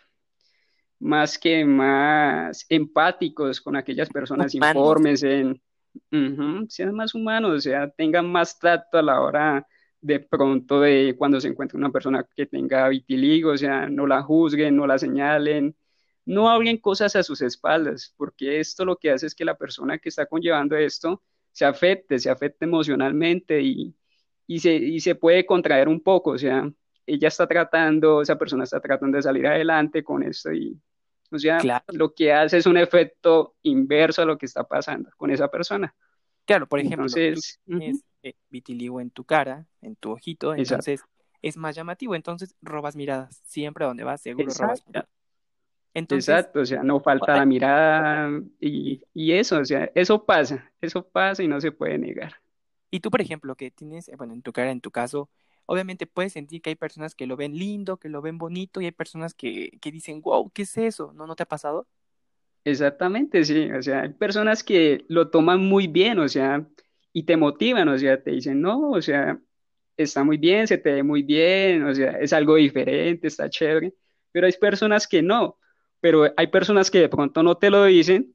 más que más empáticos con aquellas personas, informes en, sean más humanos, o sea, tengan más tacto a la hora de pronto de cuando se encuentra una persona que tenga vitiligo, o sea, no la juzguen, no la señalen, no hablen cosas a sus espaldas, porque esto lo que hace es que la persona que está conllevando esto, se afecte, se afecte emocionalmente y, y, se, y se puede contraer un poco, o sea, ella está tratando, esa persona está tratando de salir adelante con esto y, o sea, lo que hace es un efecto inverso a lo que está pasando con esa persona. Claro, por ejemplo, entonces, tienes eh, vitiligo en tu cara, en tu ojito, entonces es más llamativo, entonces robas miradas, siempre donde vas seguro robas miradas. Exacto, o sea, no falta la mirada y, y, eso, o sea, eso pasa, eso pasa y no se puede negar. Y tú, por ejemplo, que tienes, bueno, en tu cara, en tu caso, obviamente puedes sentir que hay personas que lo ven lindo, que lo ven bonito y hay personas que, que dicen, wow, ¿qué es eso? ¿No, ¿No te ha pasado? Exactamente, sí, o sea, hay personas que lo toman muy bien, o sea, y te motivan, o sea, te dicen, no, o sea, está muy bien, se te ve muy bien, o sea, es algo diferente, está chévere, pero hay personas que no, pero hay personas que de pronto no te lo dicen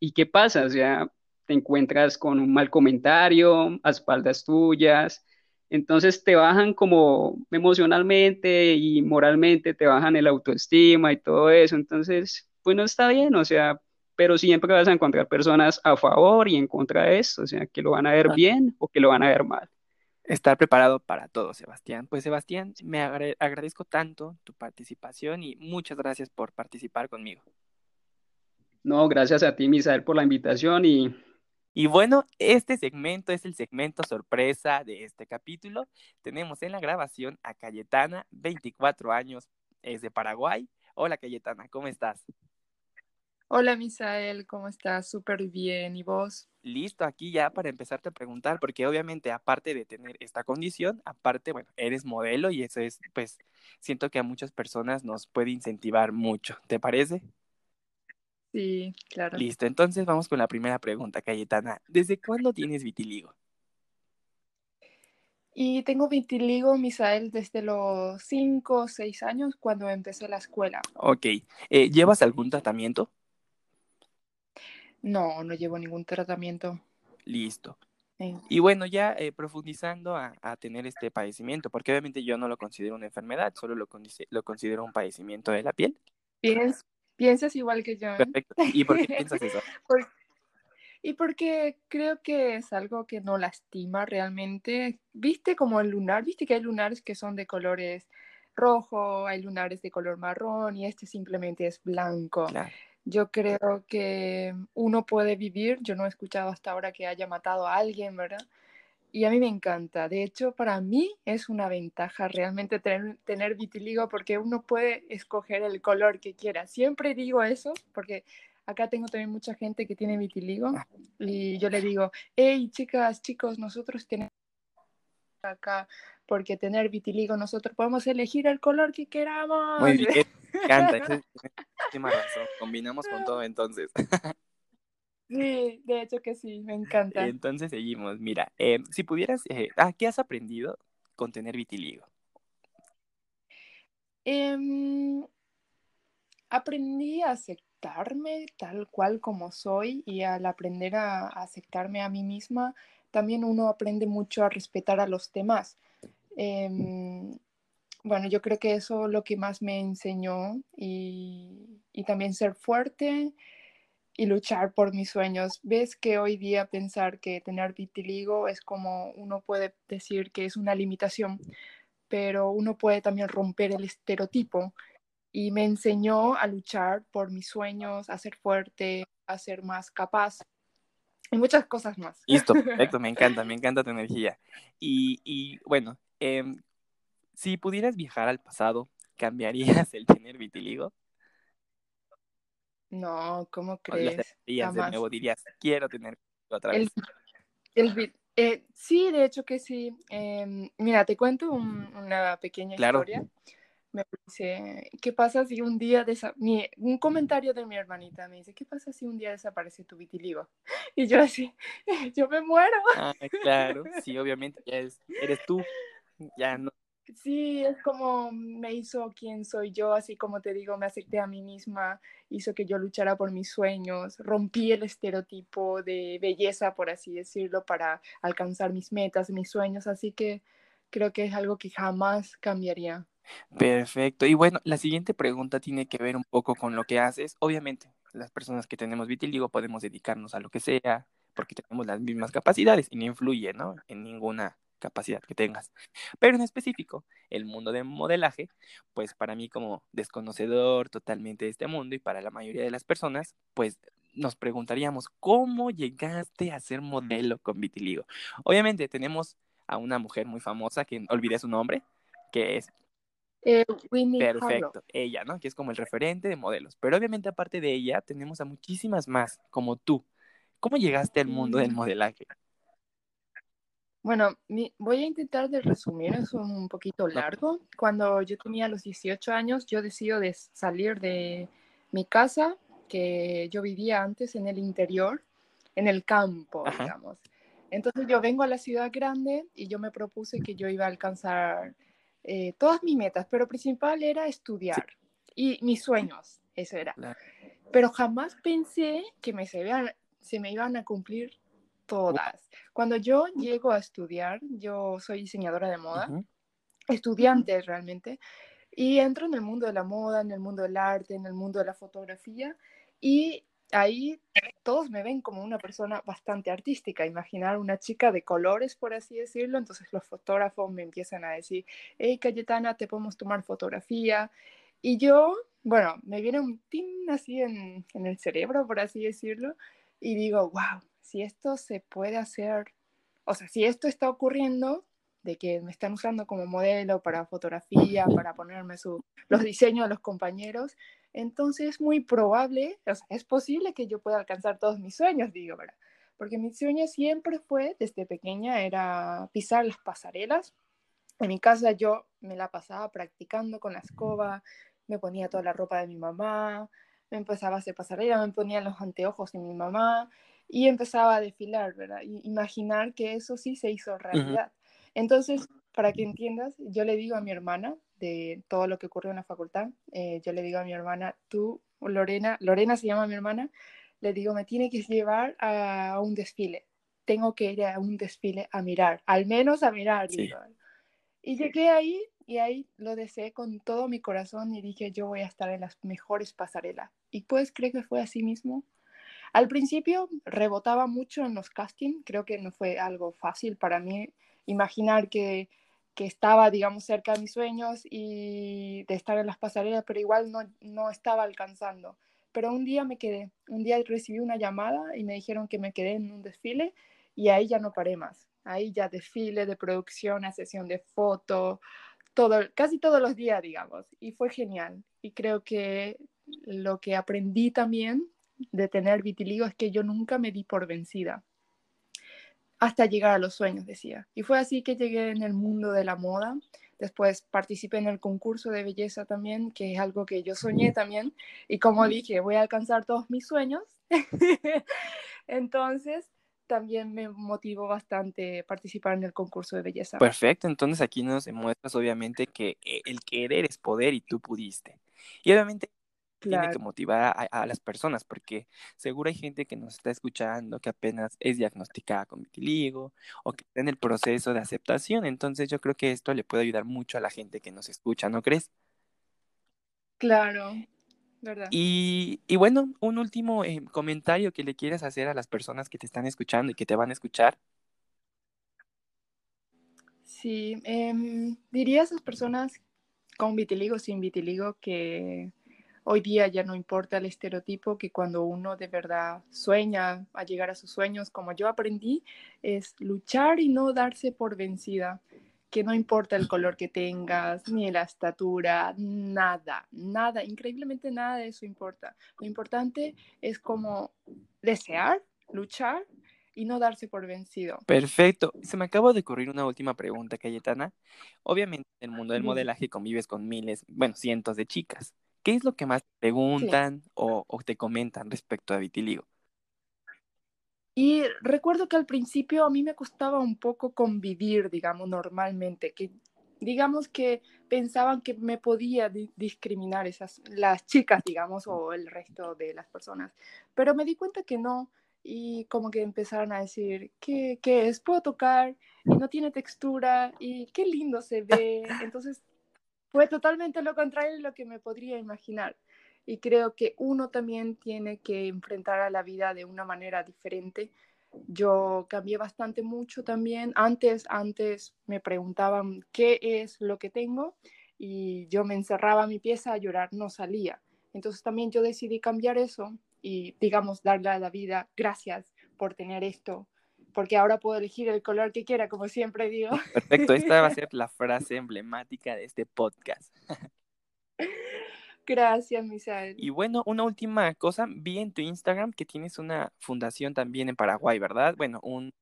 y ¿qué pasa? O sea, te encuentras con un mal comentario a espaldas tuyas, entonces te bajan como emocionalmente y moralmente, te bajan el autoestima y todo eso, entonces, pues no está bien, o sea, pero siempre vas a encontrar personas a favor y en contra de esto, o sea, que lo van a ver bien o que lo van a ver mal estar preparado para todo, Sebastián. Pues Sebastián, me agradezco tanto tu participación y muchas gracias por participar conmigo. No, gracias a ti, Misael, por la invitación y... Y bueno, este segmento es el segmento sorpresa de este capítulo. Tenemos en la grabación a Cayetana, 24 años, es de Paraguay. Hola Cayetana, ¿cómo estás? Hola, Misael, ¿cómo estás? Súper bien. ¿Y vos? Listo, aquí ya para empezarte a preguntar, porque obviamente aparte de tener esta condición, aparte, bueno, eres modelo y eso es, pues, siento que a muchas personas nos puede incentivar mucho. ¿Te parece? Sí, claro. Listo, entonces vamos con la primera pregunta, Cayetana. ¿Desde cuándo tienes vitiligo? Y tengo vitiligo, Misael, desde los 5 o 6 años cuando empecé la escuela. Ok. Eh, ¿Llevas algún tratamiento? No, no llevo ningún tratamiento. Listo. Sí. Y bueno, ya eh, profundizando a, a, tener este padecimiento, porque obviamente yo no lo considero una enfermedad, solo lo, lo considero un padecimiento de la piel. ¿Piens piensas igual que yo. ¿eh? Perfecto. ¿Y por qué piensas eso? Por y porque creo que es algo que no lastima realmente. ¿Viste como el lunar? ¿Viste que hay lunares que son de colores rojo, hay lunares de color marrón y este simplemente es blanco? Claro. Yo creo que uno puede vivir, yo no he escuchado hasta ahora que haya matado a alguien, ¿verdad? Y a mí me encanta. De hecho, para mí es una ventaja realmente tener, tener vitiligo porque uno puede escoger el color que quiera. Siempre digo eso porque acá tengo también mucha gente que tiene vitiligo y yo le digo, hey chicas, chicos, nosotros tenemos acá porque tener vitiligo nosotros podemos elegir el color que queramos. Muy bien, me encanta, tiene razón, combinamos con todo entonces. Sí, de hecho que sí, me encanta. Entonces seguimos, mira, eh, si pudieras, eh, ah, ¿qué has aprendido con tener vitiligo? Eh, aprendí a aceptarme tal cual como soy y al aprender a, aceptarme a mí misma, también uno aprende mucho a respetar a los demás. Eh, bueno, yo creo que eso es lo que más me enseñó y, y, también ser fuerte y luchar por mis sueños. Ves que hoy día pensar que tener vitiligo es como uno puede decir que es una limitación, pero uno puede también romper el estereotipo y me enseñó a luchar por mis sueños, a ser fuerte, a ser más capaz y muchas cosas más. Listo, perfecto, me encanta, me encanta tu energía. Y, y bueno, eh, si pudieras viajar al pasado, ¿cambiarías el tener vitiligo? No, ¿cómo crees? Lo de nuevo, dirías, quiero tener otra el, vez. El, eh, sí, de hecho que sí. Eh, mira, te cuento un, una pequeña claro. historia. Me dice, ¿qué pasa si un día desa mi, un comentario de mi hermanita me dice, ¿qué pasa si un día desaparece tu vitiligo? Y yo así, yo me muero. Ah, claro, sí, obviamente, ya es, eres tú, ya no. Sí, es como me hizo quien soy yo, así como te digo, me acepté a mí misma, hizo que yo luchara por mis sueños, rompí el estereotipo de belleza, por así decirlo, para alcanzar mis metas, mis sueños, así que creo que es algo que jamás cambiaría. Perfecto. Y bueno, la siguiente pregunta tiene que ver un poco con lo que haces. Obviamente, las personas que tenemos vitiligo podemos dedicarnos a lo que sea porque tenemos las mismas capacidades y no influye, ¿no? En ninguna capacidad que tengas. Pero en específico, el mundo del modelaje, pues para mí como desconocedor totalmente de este mundo y para la mayoría de las personas, pues nos preguntaríamos, ¿cómo llegaste a ser modelo con vitiligo? Obviamente tenemos a una mujer muy famosa, que olvidé su nombre, que es eh, Winnie Perfecto, Harlow. ella, ¿no? Que es como el referente de modelos. Pero obviamente aparte de ella, tenemos a muchísimas más, como tú. ¿Cómo llegaste al mundo del modelaje? Bueno, mi, voy a intentar de resumir, es un poquito largo. Cuando yo tenía los 18 años, yo decido de salir de mi casa, que yo vivía antes en el interior, en el campo, Ajá. digamos. Entonces yo vengo a la ciudad grande y yo me propuse que yo iba a alcanzar eh, todas mis metas, pero principal era estudiar y mis sueños, eso era. Claro. Pero jamás pensé que me se, vean, se me iban a cumplir todas. Cuando yo llego a estudiar, yo soy diseñadora de moda, Ujú. estudiante realmente, y entro en el mundo de la moda, en el mundo del arte, en el mundo de la fotografía, y ahí todos me ven como una persona bastante artística. Imaginar una chica de colores, por así decirlo. Entonces los fotógrafos me empiezan a decir, hey Cayetana, te podemos tomar fotografía. Y yo, bueno, me viene un tin así en, el cerebro, por así decirlo, y digo, wow, si esto se puede hacer, o sea, si esto está ocurriendo, de que me están usando como modelo para fotografía, para ponerme los diseños de los compañeros, Entonces es muy probable, o sea, es posible que yo pueda alcanzar todos mis sueños, digo, ¿verdad? Porque mi sueño siempre fue, desde pequeña, era pisar las pasarelas. En mi casa yo me la pasaba practicando con la escoba, me ponía toda la ropa de mi mamá, me empezaba a hacer pasarela, me ponía los anteojos de mi mamá y empezaba a desfilar, ¿verdad? Y imaginar que eso sí se hizo realidad. Entonces, para que entiendas, yo le digo a mi hermana de todo lo que ocurrió en la facultad, eh, yo le digo a mi hermana, tú, Lorena, Lorena se llama mi hermana, le digo, me tiene que llevar a un desfile. Tengo que ir a un desfile a mirar, al menos a mirar. Y llegué ahí y ahí lo deseé con todo mi corazón y dije, yo voy a estar en las mejores pasarelas. Y pues creo que fue así mismo. Al principio rebotaba mucho en los castings, creo que no fue algo fácil para mí imaginar que, que estaba, digamos, cerca de mis sueños y de estar en las pasarelas, pero igual no, no estaba alcanzando. Pero un día me quedé, un día recibí una llamada y me dijeron que me quedé en un desfile y ahí ya no paré más. Ahí ya desfile de producción, a sesión de foto, todo, casi todos los días, digamos. Y fue genial. Y creo que lo que aprendí también de tener vitiligo es que yo nunca me di por vencida hasta llegar a los sueños, decía. Y fue así que llegué en el mundo de la moda. Después participé en el concurso de belleza también, que es algo que yo soñé también. Y como dije, voy a alcanzar todos mis sueños. Entonces, también me motivó bastante participar en el concurso de belleza. Perfecto, entonces aquí nos demuestras obviamente que eh, el querer es poder y tú pudiste. Y obviamente tiene que motivar a, las personas, porque seguro hay gente que nos está escuchando que apenas es diagnosticada con vitiligo o que está en el proceso de aceptación. Entonces yo creo que esto le puede ayudar mucho a la gente que nos escucha, ¿no crees? Claro, verdad. Y, y bueno, un último eh, comentario que le quieras hacer a las personas que te están escuchando y que te van a escuchar. Sí, em, diría a esas personas con vitiligo, sin vitiligo, que Hoy día ya no importa el estereotipo que cuando uno de verdad sueña a llegar a sus sueños, como yo aprendí, es luchar y no darse por vencida, que no importa el color que tengas, ni la estatura, nada, nada, increíblemente nada de eso importa. Lo importante es como desear, luchar y no darse por vencido. Perfecto. Se me acaba de ocurrir una última pregunta, Cayetana. Obviamente en el mundo del modelaje convives con miles, bueno, cientos de chicas. ¿Qué es lo que más te preguntan o, te comentan respecto a vitiligo? Y recuerdo que al principio a mí me costaba un poco convivir, digamos, normalmente, que digamos que pensaban que me podía discriminar esas, las chicas, digamos, o el resto de las personas. Pero me di cuenta que no, y como que empezaron a decir, ¿qué, qué es? ¿Puedo tocar? Y no tiene textura, y qué lindo se ve. Entonces fue totalmente lo contrario de lo que me podría imaginar. Y creo que uno también tiene que enfrentar a la vida de una manera diferente. Yo cambié bastante mucho también. Antes, antes me preguntaban qué es lo que tengo y yo me encerraba en mi pieza a llorar, no salía. Entonces también yo decidí cambiar eso y, digamos, darle a la vida gracias por tener esto, porque ahora puedo elegir el color que quiera, como siempre digo. Perfecto, esta va a ser la frase emblemática de este podcast. Gracias, Misael. Y bueno, una última cosa, vi en tu Instagram que tienes una fundación también en Paraguay, ¿verdad? Bueno, un...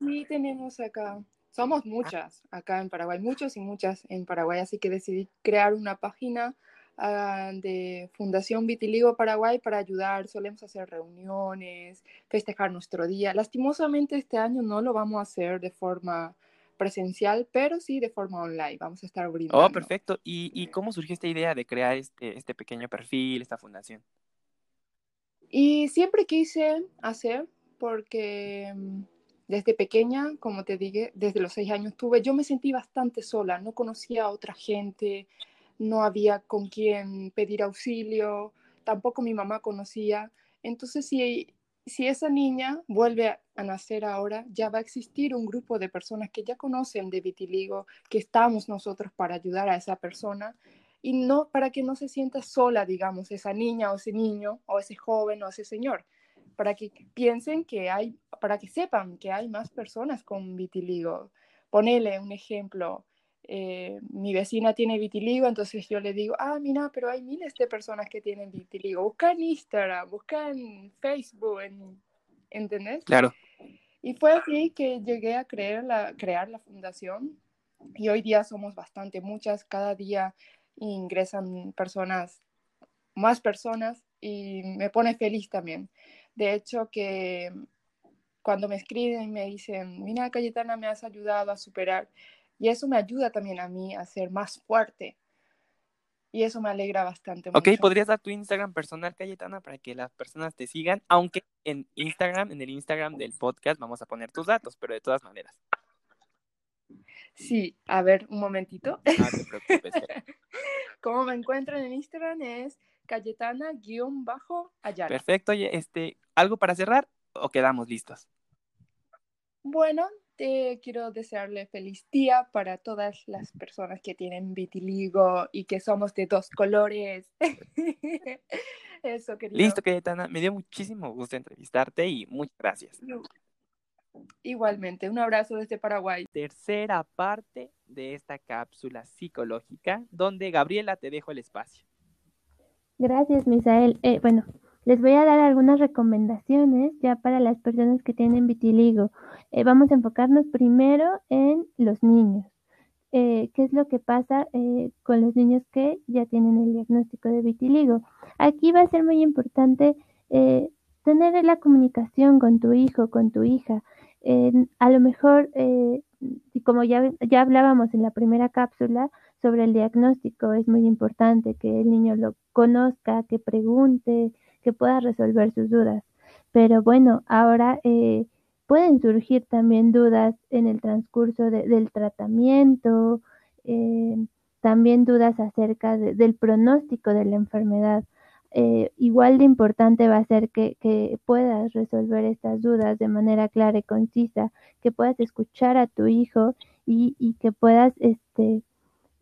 Sí, tenemos acá, somos ah. muchas acá en Paraguay, muchos y muchas en Paraguay, así que decidí crear una página Ah, de Fundación Vitiligo Paraguay para ayudar. Solemos hacer reuniones, festejar nuestro día. Lastimosamente este año no lo vamos a hacer de forma presencial, pero sí de forma online. Vamos a estar brindando. Oh, perfecto. ¿Y, y cómo surgió esta idea de crear este, este pequeño perfil, esta fundación? Y siempre quise hacer, porque mm, desde pequeña, como te dije, desde los seis años tuve, yo me sentí bastante sola, no conocía a otra gente, no había con quien pedir auxilio, tampoco mi mamá conocía. Entonces, si, si esa niña vuelve a, nacer ahora, ya va a existir un grupo de personas que ya conocen de vitiligo, que estamos nosotros para ayudar a esa persona y no para que no se sienta sola, digamos, esa niña o ese niño o ese joven o ese señor, para que piensen que hay, para que sepan que hay más personas con vitiligo. Ponele un ejemplo, eh, mi vecina tiene vitiligo, entonces yo le digo, ah, mira, pero hay miles de personas que tienen vitiligo. Busca en Instagram, busca en Facebook, en, ¿entendés? Claro. Y fue así que llegué a creer la, crear la fundación y hoy día somos bastante, muchas, cada día ingresan personas, más personas y me pone feliz también. De hecho, que cuando me escriben y me dicen, mira, Cayetana, me has ayudado a superar y eso me ayuda también a mí a ser más fuerte. Y eso me alegra bastante. Ok, ¿podrías dar tu Instagram personal, Cayetana, para que las personas te sigan? Aunque en Instagram, en el Instagram del podcast, vamos a poner tus datos, pero de todas maneras. Sí, a ver, un momentito. No te preocupes. Como me encuentran en Instagram es Cayetana-Ayala. Perfecto, oye, este, ¿algo para cerrar o quedamos listos? Bueno, te quiero desearle feliz día para todas las personas que tienen vitiligo y que somos de dos colores. Eso, querido. Listo, Cayetana. Me dio muchísimo gusto entrevistarte y muchas gracias. Igualmente, un abrazo desde Paraguay. Tercera parte de esta cápsula psicológica, donde Gabriela te dejo el espacio. Gracias, Misael. Eh, bueno, les voy a dar algunas recomendaciones ya para las personas que tienen vitiligo. Eh, vamos a enfocarnos primero en los niños. Eh, ¿Qué es lo que pasa eh, con los niños que ya tienen el diagnóstico de vitiligo? Aquí va a ser muy importante tener la comunicación con tu hijo, con tu hija. a lo mejor, como ya, ya hablábamos en la primera cápsula, sobre el diagnóstico es muy importante que el niño lo conozca, que pregunte, que pueda resolver sus dudas. Pero bueno, ahora eh, pueden surgir también dudas en el transcurso del tratamiento, eh, también dudas acerca del pronóstico de la enfermedad. Eh, igual de importante va a ser que, puedas resolver estas dudas de manera clara y concisa, que puedas escuchar a tu hijo y, y que puedas este,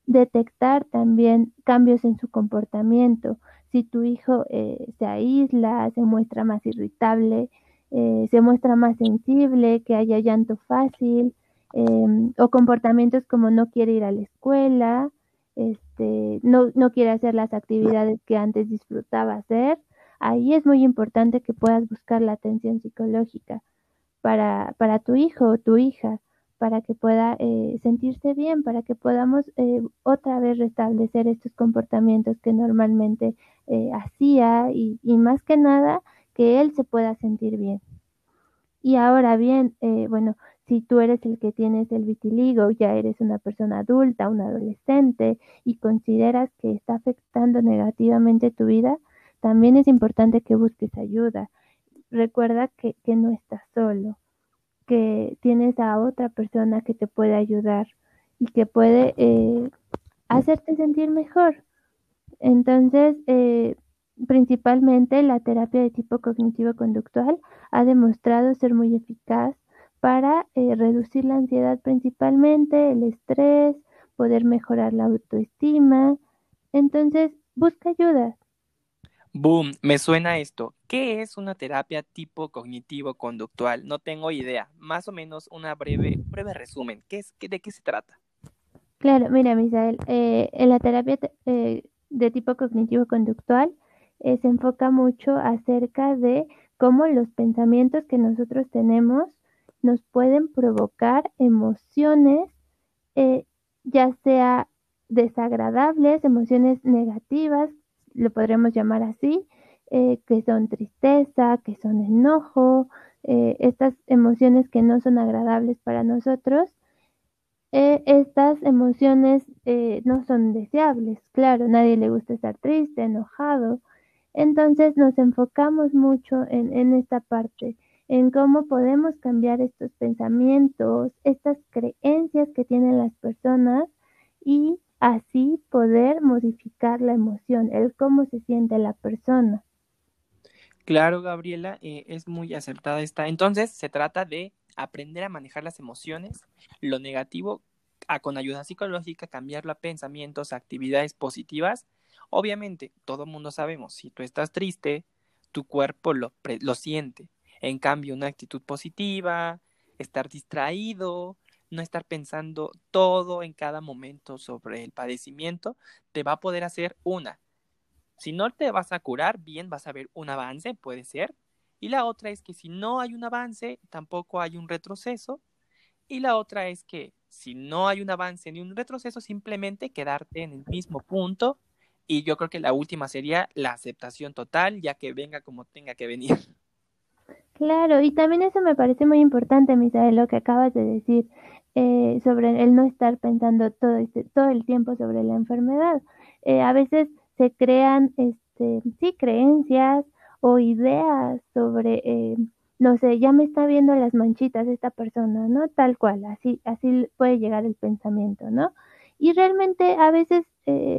detectar también cambios en su comportamiento. Si tu hijo eh, se aísla, se muestra más irritable, eh, se muestra más sensible, que haya llanto fácil, em, o comportamientos como no quiere ir a la escuela, este, no, no quiere hacer las actividades que antes disfrutaba hacer, ahí es muy importante que puedas buscar la atención psicológica para, para tu hijo o tu hija para que pueda eh, sentirse bien, para que podamos eh, otra vez restablecer estos comportamientos que normalmente eh, hacía y, más que nada que él se pueda sentir bien. Y ahora bien, bueno, si tú eres el que tienes el vitiligo, ya eres una persona adulta, un adolescente y consideras que está afectando negativamente tu vida, también es importante que busques ayuda. Recuerda que no estás solo que tienes a otra persona que te puede ayudar y que puede eh, hacerte sentir mejor. Entonces, eh, principalmente la terapia de tipo cognitivo-conductual ha demostrado ser muy eficaz para eh, reducir la ansiedad principalmente, el estrés, poder mejorar la autoestima. Entonces, busca ayuda. Boom, me suena esto. ¿Qué es una terapia tipo cognitivo-conductual? No tengo idea. Más o menos una breve, breve resumen. ¿Qué es, ¿De qué se trata? Claro, mira, Misael, eh, en la terapia eh, de tipo cognitivo-conductual eh, se enfoca mucho acerca de cómo los pensamientos que nosotros tenemos nos pueden provocar emociones, ya sea desagradables, emociones negativas, lo podremos llamar así, eh, que son tristeza, que son enojo, eh, estas emociones que no son agradables para nosotros. Eh, estas emociones no son deseables, claro, nadie le gusta estar triste, enojado. Entonces nos enfocamos mucho en esta parte, en cómo podemos cambiar estos pensamientos, estas creencias que tienen las personas y así poder modificar la emoción, el cómo se siente la persona. Claro, Gabriela, eh, es muy acertada esta. Entonces, se trata de aprender a manejar las emociones, lo negativo, a, con ayuda psicológica, cambiarlo a pensamientos, actividades positivas. Obviamente, todo mundo sabemos, si tú estás triste, tu cuerpo lo, lo siente. En cambio, una actitud positiva, estar distraído, no estar pensando todo en cada momento sobre el padecimiento, te va a poder hacer una. Si no te vas a curar, bien, vas a ver un avance, puede ser. Y la otra es que si no hay un avance, tampoco hay un retroceso. Y la otra es que si no hay un avance ni un retroceso, simplemente quedarte en el mismo punto. Y yo creo que la última sería la aceptación total, ya que venga como tenga que venir. Claro, y también eso me parece muy importante, Misael, lo que acabas de decir eh, sobre el no estar pensando todo, este, todo el tiempo sobre la enfermedad. Eh, a veces se crean, este, sí, creencias o ideas sobre, eh, no sé, ya me está viendo las manchitas esta persona, ¿no? Tal cual, así, así puede llegar el pensamiento, ¿no? Y realmente a veces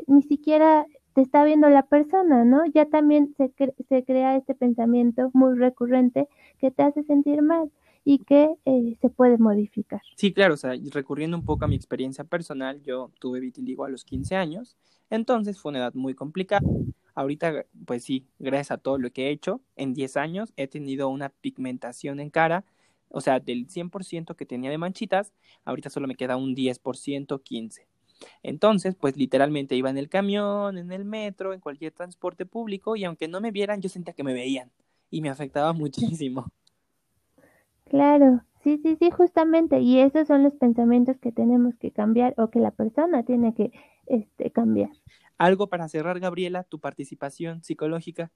ni siquiera te está viendo la persona, ¿no? Ya también se, se crea este pensamiento muy recurrente que te hace sentir mal y que eh, se puede modificar. Sí, claro, o sea, recurriendo un poco a mi experiencia personal, yo tuve vitiligo a los 15 años, entonces fue una edad muy complicada. Ahorita, pues sí, gracias a todo lo que he hecho, en 10 años he tenido una pigmentación en cara, o sea, del 100% que tenía de manchitas, ahorita solo me queda un 10%, 15%. Entonces, pues literalmente iba en el camión, en el metro, en cualquier transporte público y aunque no me vieran, yo sentía que me veían y me afectaba muchísimo. Claro, sí, sí, sí, justamente. Y esos son los pensamientos que tenemos que cambiar o que la persona tiene que este, cambiar. Algo para cerrar, Gabriela, tu participación psicológica.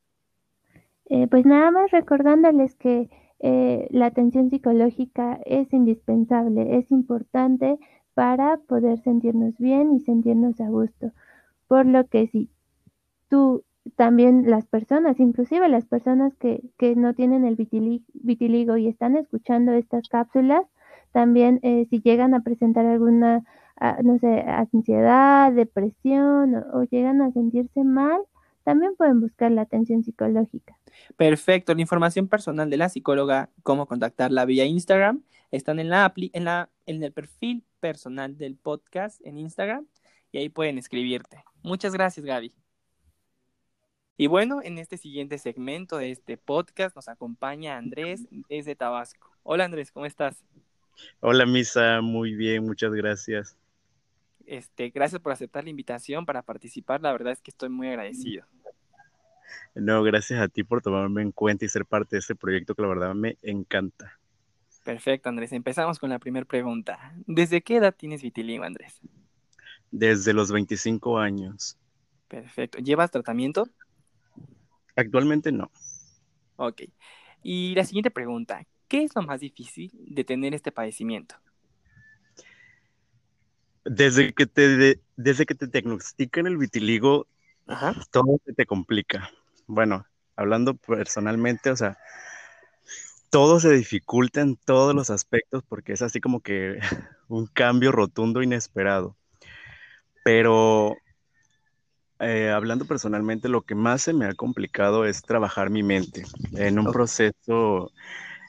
Eh, pues nada más recordándoles que eh, la atención psicológica es indispensable, es importante para poder sentirnos bien y sentirnos a gusto. Por lo que si tú también las personas, inclusive las personas que, que no tienen el vitiligo, y están escuchando estas cápsulas, también eh, si llegan a presentar alguna, ah, no sé, ansiedad, depresión o, llegan a sentirse mal, también pueden buscar la atención psicológica. Perfecto, la información personal de la psicóloga, cómo contactarla vía Instagram, están en la en la en el perfil personal del podcast en Instagram y ahí pueden escribirte. Muchas gracias, Gaby. Y bueno, en este siguiente segmento de este podcast nos acompaña Andrés desde Tabasco. Hola Andrés, ¿cómo estás? Hola Misa, muy bien, muchas gracias. Este, gracias por aceptar la invitación para participar, la verdad es que estoy muy agradecido. No, gracias a ti por tomarme en cuenta y ser parte de este proyecto que la verdad me encanta. Perfecto, Andrés. Empezamos con la primera pregunta. ¿Desde qué edad tienes vitiligo, Andrés? Desde los 25 años. Perfecto. ¿Llevas tratamiento? Actualmente no. Ok. Y la siguiente pregunta. ¿Qué es lo más difícil de tener este padecimiento? Desde que te, desde que te diagnostican el vitiligo, todo se te complica. Bueno, hablando personalmente, o sea, todo se dificulta en todos los aspectos porque es así como que un cambio rotundo inesperado. Pero eh, hablando personalmente, lo que más se me ha complicado es trabajar mi mente en un proceso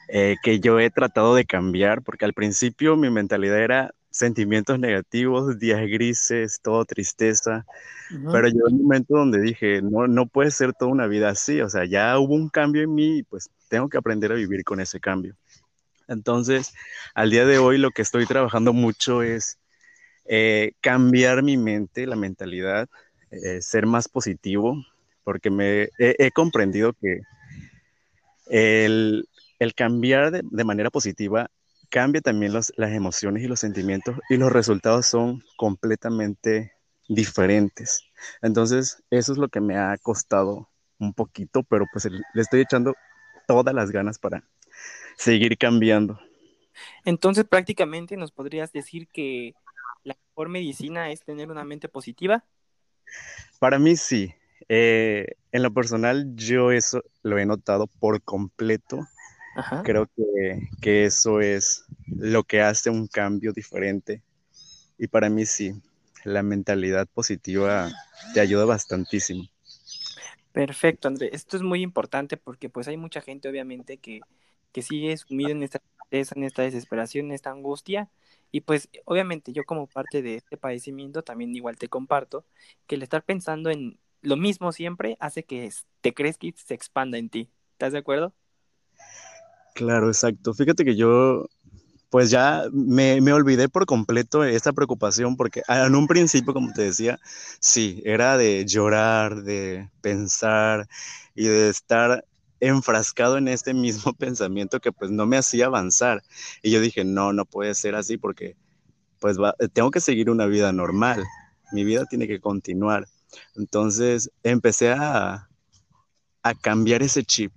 eh, que yo he tratado de cambiar, porque al principio mi mentalidad era sentimientos negativos, días grises, todo tristeza, pero llegó un momento donde dije, no, no puede ser toda una vida así, o sea, ya hubo un cambio en mí y pues tengo que aprender a vivir con ese cambio. Entonces, al día de hoy lo que estoy trabajando mucho es eh, cambiar mi mente, la mentalidad, eh, ser más positivo, porque me he, comprendido que el, cambiar de, de manera positiva cambia también las emociones y los sentimientos y los resultados son completamente diferentes. Entonces, eso es lo que me ha costado un poquito, pero pues le estoy echando todas las ganas para seguir cambiando. Entonces, prácticamente nos podrías decir que la mejor medicina es tener una mente positiva. Para mí sí. Eh, en lo personal, yo eso lo he notado por completo Creo que, eso es lo que hace un cambio diferente. Y para mí sí, la mentalidad positiva te ayuda bastantísimo. Perfecto, André. Esto es muy importante porque pues hay mucha gente obviamente que, que sigue sumido en esta en esta desesperación, en esta angustia. Y pues obviamente yo como parte de este padecimiento también igual te comparto que el estar pensando en lo mismo siempre hace que te crezca y se expanda en ti. ¿Estás de acuerdo? Claro, exacto. Fíjate que yo pues ya me, me olvidé por completo esta preocupación porque en un principio, como te decía, sí, era de llorar, de pensar y de estar enfrascado en este mismo pensamiento que pues no me hacía avanzar. Y yo dije, no, no puede ser así porque pues tengo que seguir una vida normal, mi vida tiene que continuar. Entonces empecé a, a cambiar ese chip.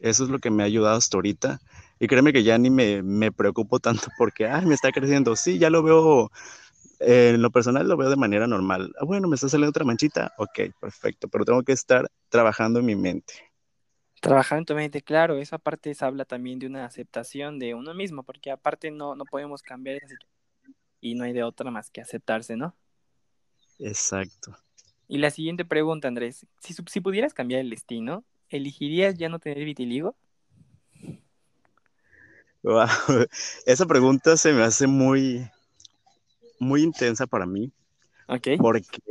Eso es lo que me ha ayudado hasta ahorita. Y créeme que ya ni me, me preocupo tanto porque, ay, me está creciendo. Sí, ya lo veo, eh, en lo personal lo veo de manera normal. Ah, bueno, me está saliendo otra manchita. Ok, perfecto, pero tengo que estar trabajando en mi mente. Trabajar en tu mente, claro, esa parte se habla también de una aceptación de uno mismo, porque aparte no, no podemos cambiar esa situación y no hay de otra más que aceptarse, ¿no? Exacto. Y la siguiente pregunta, Andrés, si, si pudieras cambiar el destino, ¿elegirías ya no tener vitiligo? Wow. Esa pregunta se me hace muy, muy intensa para mí. Ok. Porque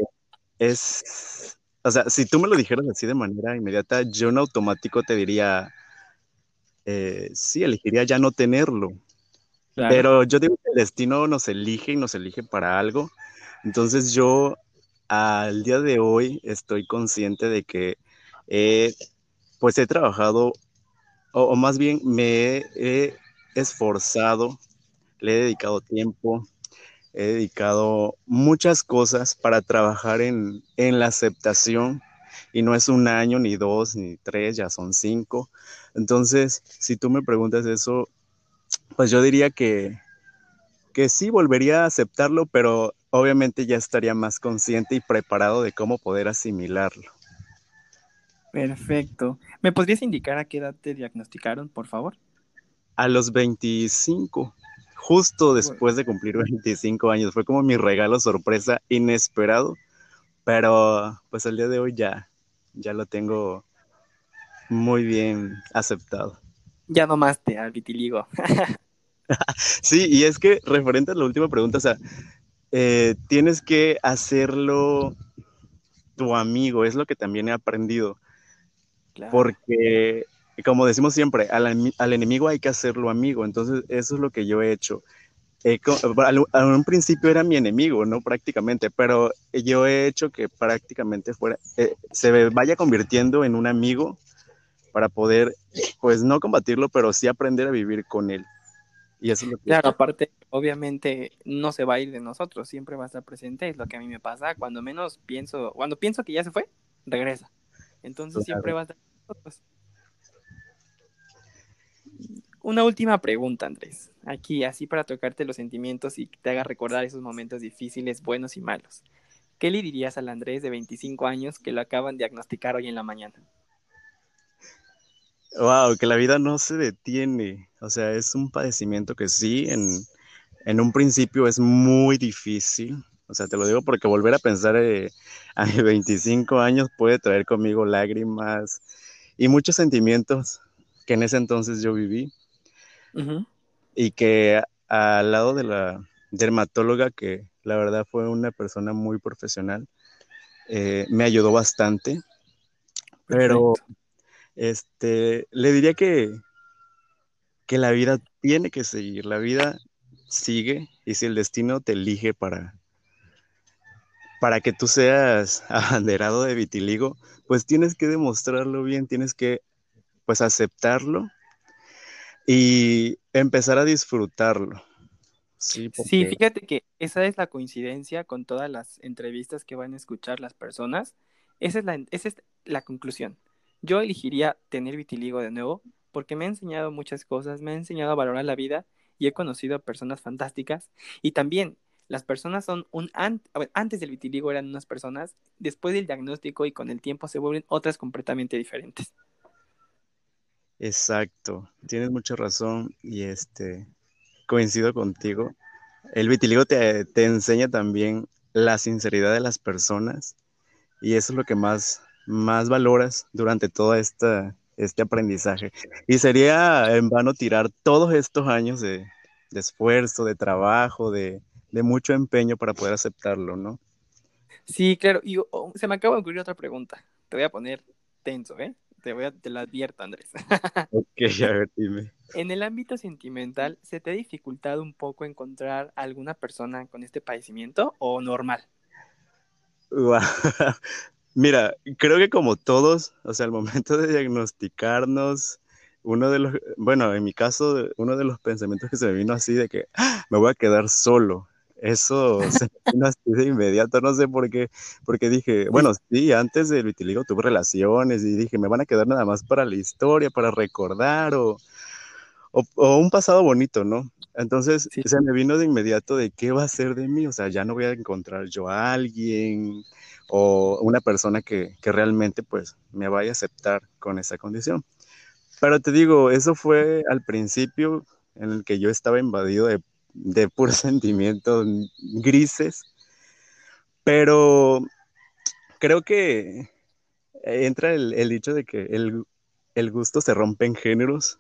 es, o sea, si tú me lo dijeras así de manera inmediata, yo en automático te diría, eh, sí, elegiría ya no tenerlo. Pero yo digo que el destino nos elige y nos elige para algo. Entonces yo al día de hoy estoy consciente de que pues he trabajado, o, más bien me he esforzado, le he dedicado tiempo, he dedicado muchas cosas para trabajar en, la aceptación y no es un año, ni dos, ni tres, ya son cinco. Entonces, si tú me preguntas eso, pues yo diría que, que sí, volvería a aceptarlo, pero obviamente ya estaría más consciente y preparado de cómo poder asimilarlo. Perfecto. ¿Me podrías indicar a qué edad te diagnosticaron, por favor? A los 25 justo después de cumplir 25 años. Fue como mi regalo sorpresa inesperado, pero pues el día de hoy ya, ya lo tengo muy bien aceptado. Ya nomás te al vitiligo. sí, y es que referente a la última pregunta, o sea, eh, tienes que hacerlo tu amigo, es lo que también he aprendido. Porque como decimos siempre, al, enemigo hay que hacerlo amigo. Entonces, eso es lo que yo he hecho. a un principio era mi enemigo, ¿no? Prácticamente, pero yo he hecho que prácticamente fuera, eh, se vaya convirtiendo en un amigo para poder, pues no combatirlo, pero sí aprender a vivir con él. Y eso es lo que Claro, aparte, obviamente no se va a ir de nosotros, siempre va a estar presente, es lo que a mí me pasa, cuando menos pienso, cuando pienso que ya se fue, regresa. Entonces siempre va a estar con nosotros. Una última pregunta, Andrés. Aquí, así para tocarte los sentimientos y que te haga recordar esos momentos difíciles, buenos y malos. ¿Qué le dirías al Andrés de 25 años que lo acaban de diagnosticar hoy en la mañana? Wow, que la vida no se detiene. O sea, es un padecimiento que sí, en, en un principio es muy difícil. O sea, te lo digo porque volver a pensar eh, a mis 25 años puede traer conmigo lágrimas y muchos sentimientos que en ese entonces yo viví y que al lado de la dermatóloga, que la verdad fue una persona muy profesional, eh, me ayudó bastante. Pero este, le diría que, que la vida tiene que seguir, la vida sigue y si el destino te elige para, para que tú seas abanderado de vitiligo, pues tienes que demostrarlo bien, tienes que pues aceptarlo y empezar a disfrutarlo. Sí, sí, fíjate que esa es la coincidencia con todas las entrevistas que van a escuchar las personas. Esa es la, esa es la conclusión. Yo elegiría tener vitiligo de nuevo porque me ha enseñado muchas cosas, me ha enseñado a valorar la vida y he conocido a personas fantásticas. Y también las personas son un... antes del vitiligo eran unas personas, después del diagnóstico y con el tiempo se vuelven otras completamente diferentes. Exacto, tienes mucha razón y este coincido contigo. El vitiligo te, enseña también la sinceridad de las personas y eso es lo que más, más valoras durante todo esta, este aprendizaje. Y sería en vano tirar todos estos años de, esfuerzo, de trabajo, de, mucho empeño para poder aceptarlo, ¿no? Sí, claro. Y oh, se me acaba de ocurrir otra pregunta. Te voy a poner tenso, ¿eh? Te voy a, te lo advierto, Andrés. ok, a ver, dime. En el ámbito sentimental, ¿se te ha dificultado un poco encontrar alguna persona con este padecimiento o normal? Mira, creo que como todos, o sea, al momento de diagnosticarnos, uno de los, bueno, en mi caso, uno de los pensamientos que se me vino así de que ¡Ah! me voy a quedar solo. Eso se me vino así de inmediato, no sé por qué, porque dije, bueno, sí, antes del vitiligo tuve relaciones y dije, me van a quedar nada más para la historia, para recordar o, o, un pasado bonito, ¿no? Entonces se me vino de inmediato de qué va a ser de mí, o sea, ya no voy a encontrar yo a alguien o una persona que, que realmente pues me vaya a aceptar con esa condición. Pero te digo, eso fue al principio en el que yo estaba invadido de, de puros sentimientos grises, pero creo que entra el, el dicho de que el, el, gusto se rompe en géneros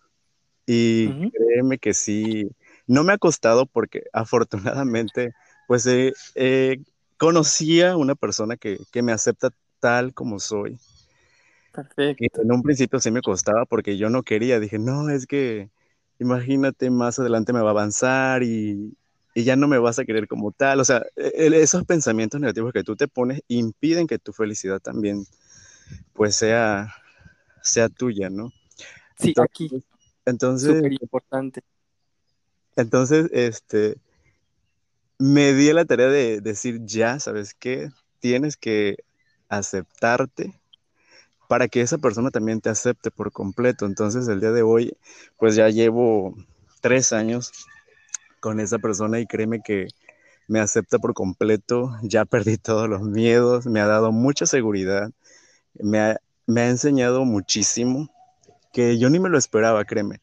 y créeme que sí, no me ha costado porque afortunadamente pues eh, conocía una persona que, que me acepta tal como soy Perfecto. En un principio sí me costaba porque yo no quería, dije, no, es que imagínate, más adelante me va a avanzar y, y ya no me vas a querer como tal. O sea, e, e, esos pensamientos negativos que tú te pones impiden que tu felicidad también pues sea, sea tuya, ¿no? Sí, entonces, aquí. Entonces, Súper importante. Entonces, este, me di la tarea de decir, ya, ¿sabes qué? Tienes que aceptarte para que esa persona también te acepte por completo. Entonces el día de hoy, pues ya llevo tres años con esa persona y créeme que me acepta por completo, ya perdí todos los miedos, me ha dado mucha seguridad, me ha, me ha enseñado muchísimo, que yo ni me lo esperaba, créeme.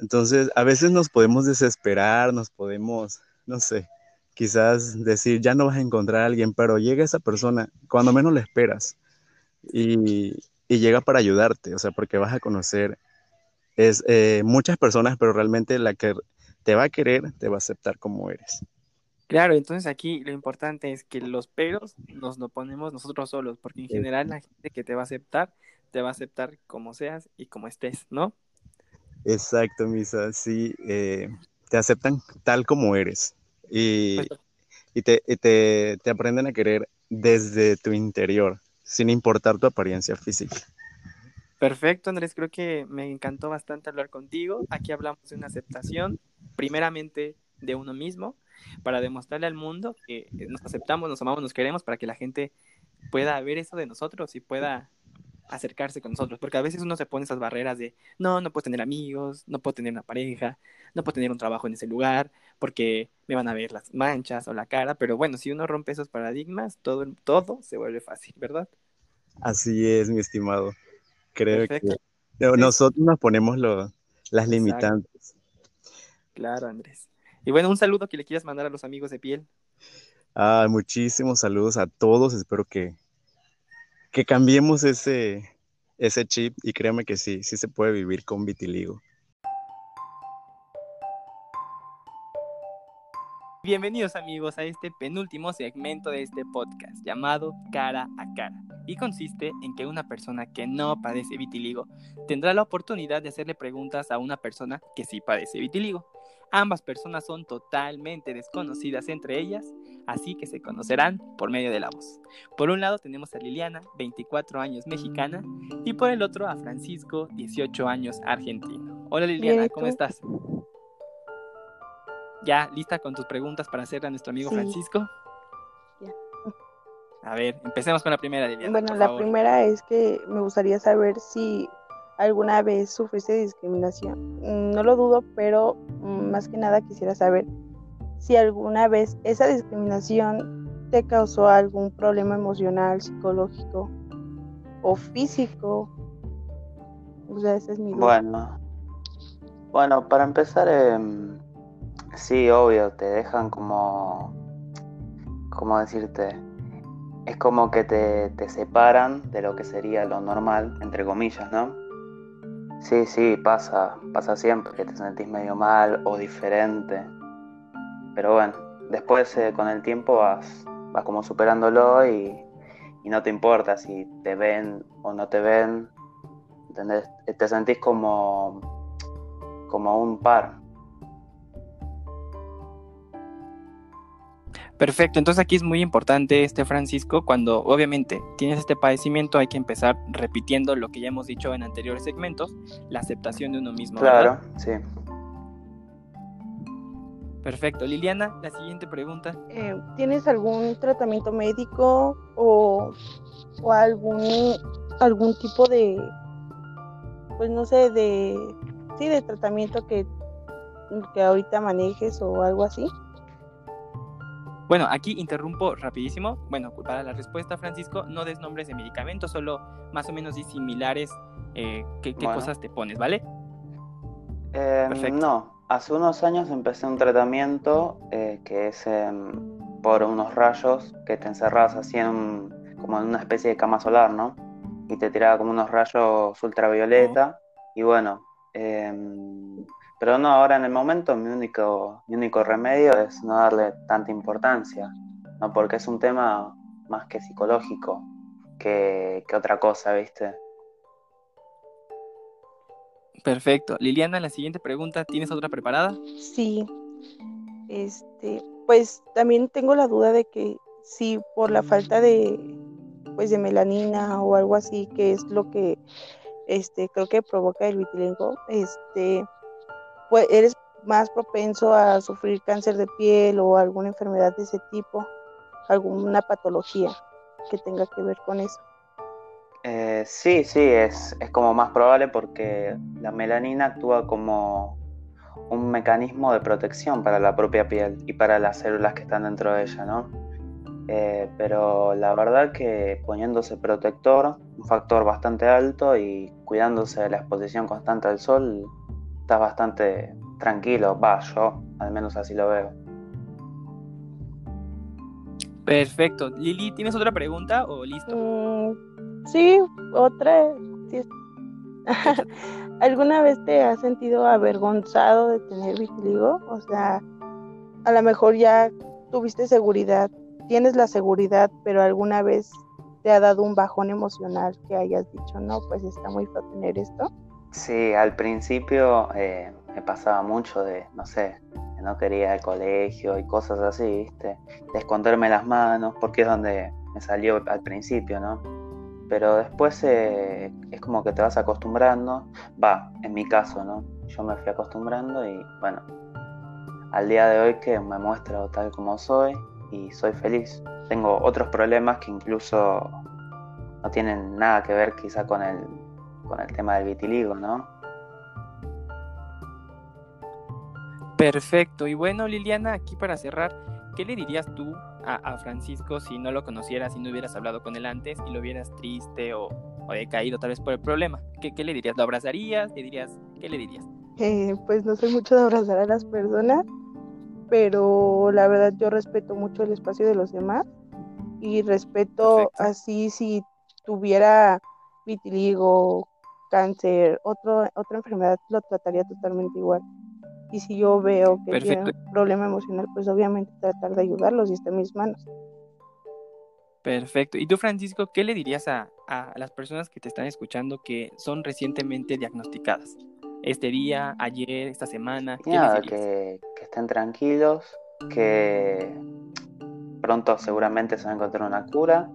Entonces, a veces nos podemos desesperar, nos podemos, no sé, quizás decir, ya no vas a encontrar a alguien, pero llega esa persona cuando menos le esperas y, llega para ayudarte, o sea, porque vas a conocer es, eh, muchas personas, pero realmente la que te va a querer, te va a aceptar como eres. Claro, entonces aquí lo importante es que los peros nos lo ponemos nosotros solos, porque en general la gente que te va a aceptar, te va a aceptar como seas y como estés, ¿no? Exacto, Misa, sí, eh, te aceptan tal como eres y, pues y, te, y te, te aprenden a querer desde tu interior, sin importar tu apariencia física. Perfecto, Andrés, creo que me encantó bastante hablar contigo. Aquí hablamos de una aceptación, primeramente de uno mismo, para demostrarle al mundo que nos aceptamos, nos amamos, nos queremos, para que la gente pueda ver eso de nosotros y pueda acercarse con nosotros, porque a veces uno se pone esas barreras de, no, no puedo tener amigos, no puedo tener una pareja, no puedo tener un trabajo en ese lugar, porque me van a ver las manchas o la cara, pero bueno, si uno rompe esos paradigmas, todo, todo se vuelve fácil, ¿verdad? Así es, mi estimado. Creo que nosotros nos ponemos las limitantes. Claro, Andrés. Y bueno, un saludo que le quieras mandar a los amigos de piel. Ah, muchísimos saludos a todos. Espero que, que cambiemos ese, ese chip y créame que sí, sí se puede vivir con vitiligo. Bienvenidos amigos a este penúltimo segmento de este podcast llamado Cara a Cara y consiste en que una persona que no padece vitiligo tendrá la oportunidad de hacerle preguntas a una persona que sí padece vitiligo. Ambas personas son totalmente desconocidas entre ellas, así que se conocerán por medio de la voz. Por un lado tenemos a Liliana, 24 años mexicana, y por el otro a Francisco, 18 años argentino. Hola Liliana, ¿cómo estás? ¿Ya lista con tus preguntas para hacerle a nuestro amigo Francisco? Ya. A ver, empecemos con la primera, Liliana. Bueno, la primera es que me gustaría saber si alguna vez sufriste discriminación. Mm, no lo dudo, pero mm, más que nada quisiera saber si alguna vez esa discriminación te causó algún problema emocional, psicológico o físico. O sea, esa es mi duda. Bueno, bueno, para empezar, eh, Sí, obvio, te dejan como, ¿cómo decirte? Es como que te, te separan de lo que sería lo normal, entre comillas, ¿no? Sí, sí, pasa, pasa siempre, que te sentís medio mal o diferente. Pero bueno, después eh, con el tiempo vas, vas como superándolo y, y, no te importa si te ven o no te ven. ¿entendés? Te sentís como, como un par. Perfecto, entonces aquí es muy importante este Francisco, cuando obviamente tienes este padecimiento hay que empezar repitiendo lo que ya hemos dicho en anteriores segmentos, la aceptación de uno mismo. Claro, sí. Perfecto. Liliana, la siguiente pregunta. Eh, ¿Tienes algún tratamiento médico o, o algún, algún tipo de, pues no sé, de, sí, de tratamiento que, que ahorita manejes o algo así? Bueno, aquí interrumpo rapidísimo. Bueno, para la respuesta, Francisco, no des nombres de medicamentos, solo más o menos similares eh, qué, cosas te pones, ¿vale? Eh, no, hace unos años empecé un tratamiento eh, que es em, por unos rayos que te encerras así en como en una especie de cama solar, ¿no? Y te tiraba como unos rayos ultravioleta. Y bueno, em, pero no, ahora en el momento mi único, mi único remedio es no darle tanta importancia, ¿no? Porque es un tema más que psicológico que, otra cosa, ¿viste? Perfecto. Liliana, la siguiente pregunta, ¿tienes otra preparada? Sí. Este, pues también tengo la duda de que si por la falta de pues de melanina o algo así, que es lo que este creo que provoca el vitiligo, este pues, eres más propenso a sufrir cáncer de piel o alguna enfermedad de ese tipo, alguna patología que tenga que ver con eso. Eh, sí, sí, es, es como más probable porque la melanina actúa como un mecanismo de protección para la propia piel y para las células que están dentro de ella, ¿no? Eh, pero la verdad que poniéndose protector, un factor bastante alto y cuidándose de la exposición constante al sol, estás bastante tranquilo, va, yo al menos así lo veo. Perfecto. Lili, ¿tienes otra pregunta o listo? Mm, sí, otra. ¿Alguna vez te has sentido avergonzado de tener vitiligo? O sea, a lo mejor ya tuviste seguridad, tienes la seguridad, pero alguna vez te ha dado un bajón emocional que hayas dicho, no, pues está muy feo tener esto. Sí, al principio eh, me pasaba mucho de, no sé, no quería al colegio y cosas así, ¿viste? De esconderme las manos, porque es donde me salió al principio, ¿no? Pero después eh, es como que te vas acostumbrando, va, en mi caso, ¿no? Yo me fui acostumbrando y bueno, al día de hoy que me muestro tal como soy y soy feliz. Tengo otros problemas que incluso no tienen nada que ver quizá con el con el tema del vitiligo, ¿no? Perfecto. Y bueno, Liliana, aquí para cerrar, ¿qué le dirías tú a, Francisco si no lo conocieras, si no hubieras hablado con él antes y lo vieras triste o, decaído tal vez por el problema? ¿Qué, le dirías? ¿Lo abrazarías? ¿Le dirías? ¿Qué le dirías? Eh, pues no soy mucho de abrazar a las personas, pero la verdad yo respeto mucho el espacio de los demás y respeto así si tuviera vitiligo, cáncer, otro, otra enfermedad, lo trataría totalmente igual. Y si yo veo que tiene un problema emocional, pues obviamente tratar de ayudarlos y está en mis manos. Perfecto. ¿Y tú, Francisco, qué le dirías a, las personas que te están escuchando que son recientemente diagnosticadas? Este día, ayer, esta semana. Nada, que, que estén tranquilos, que pronto seguramente se va a encontrar una cura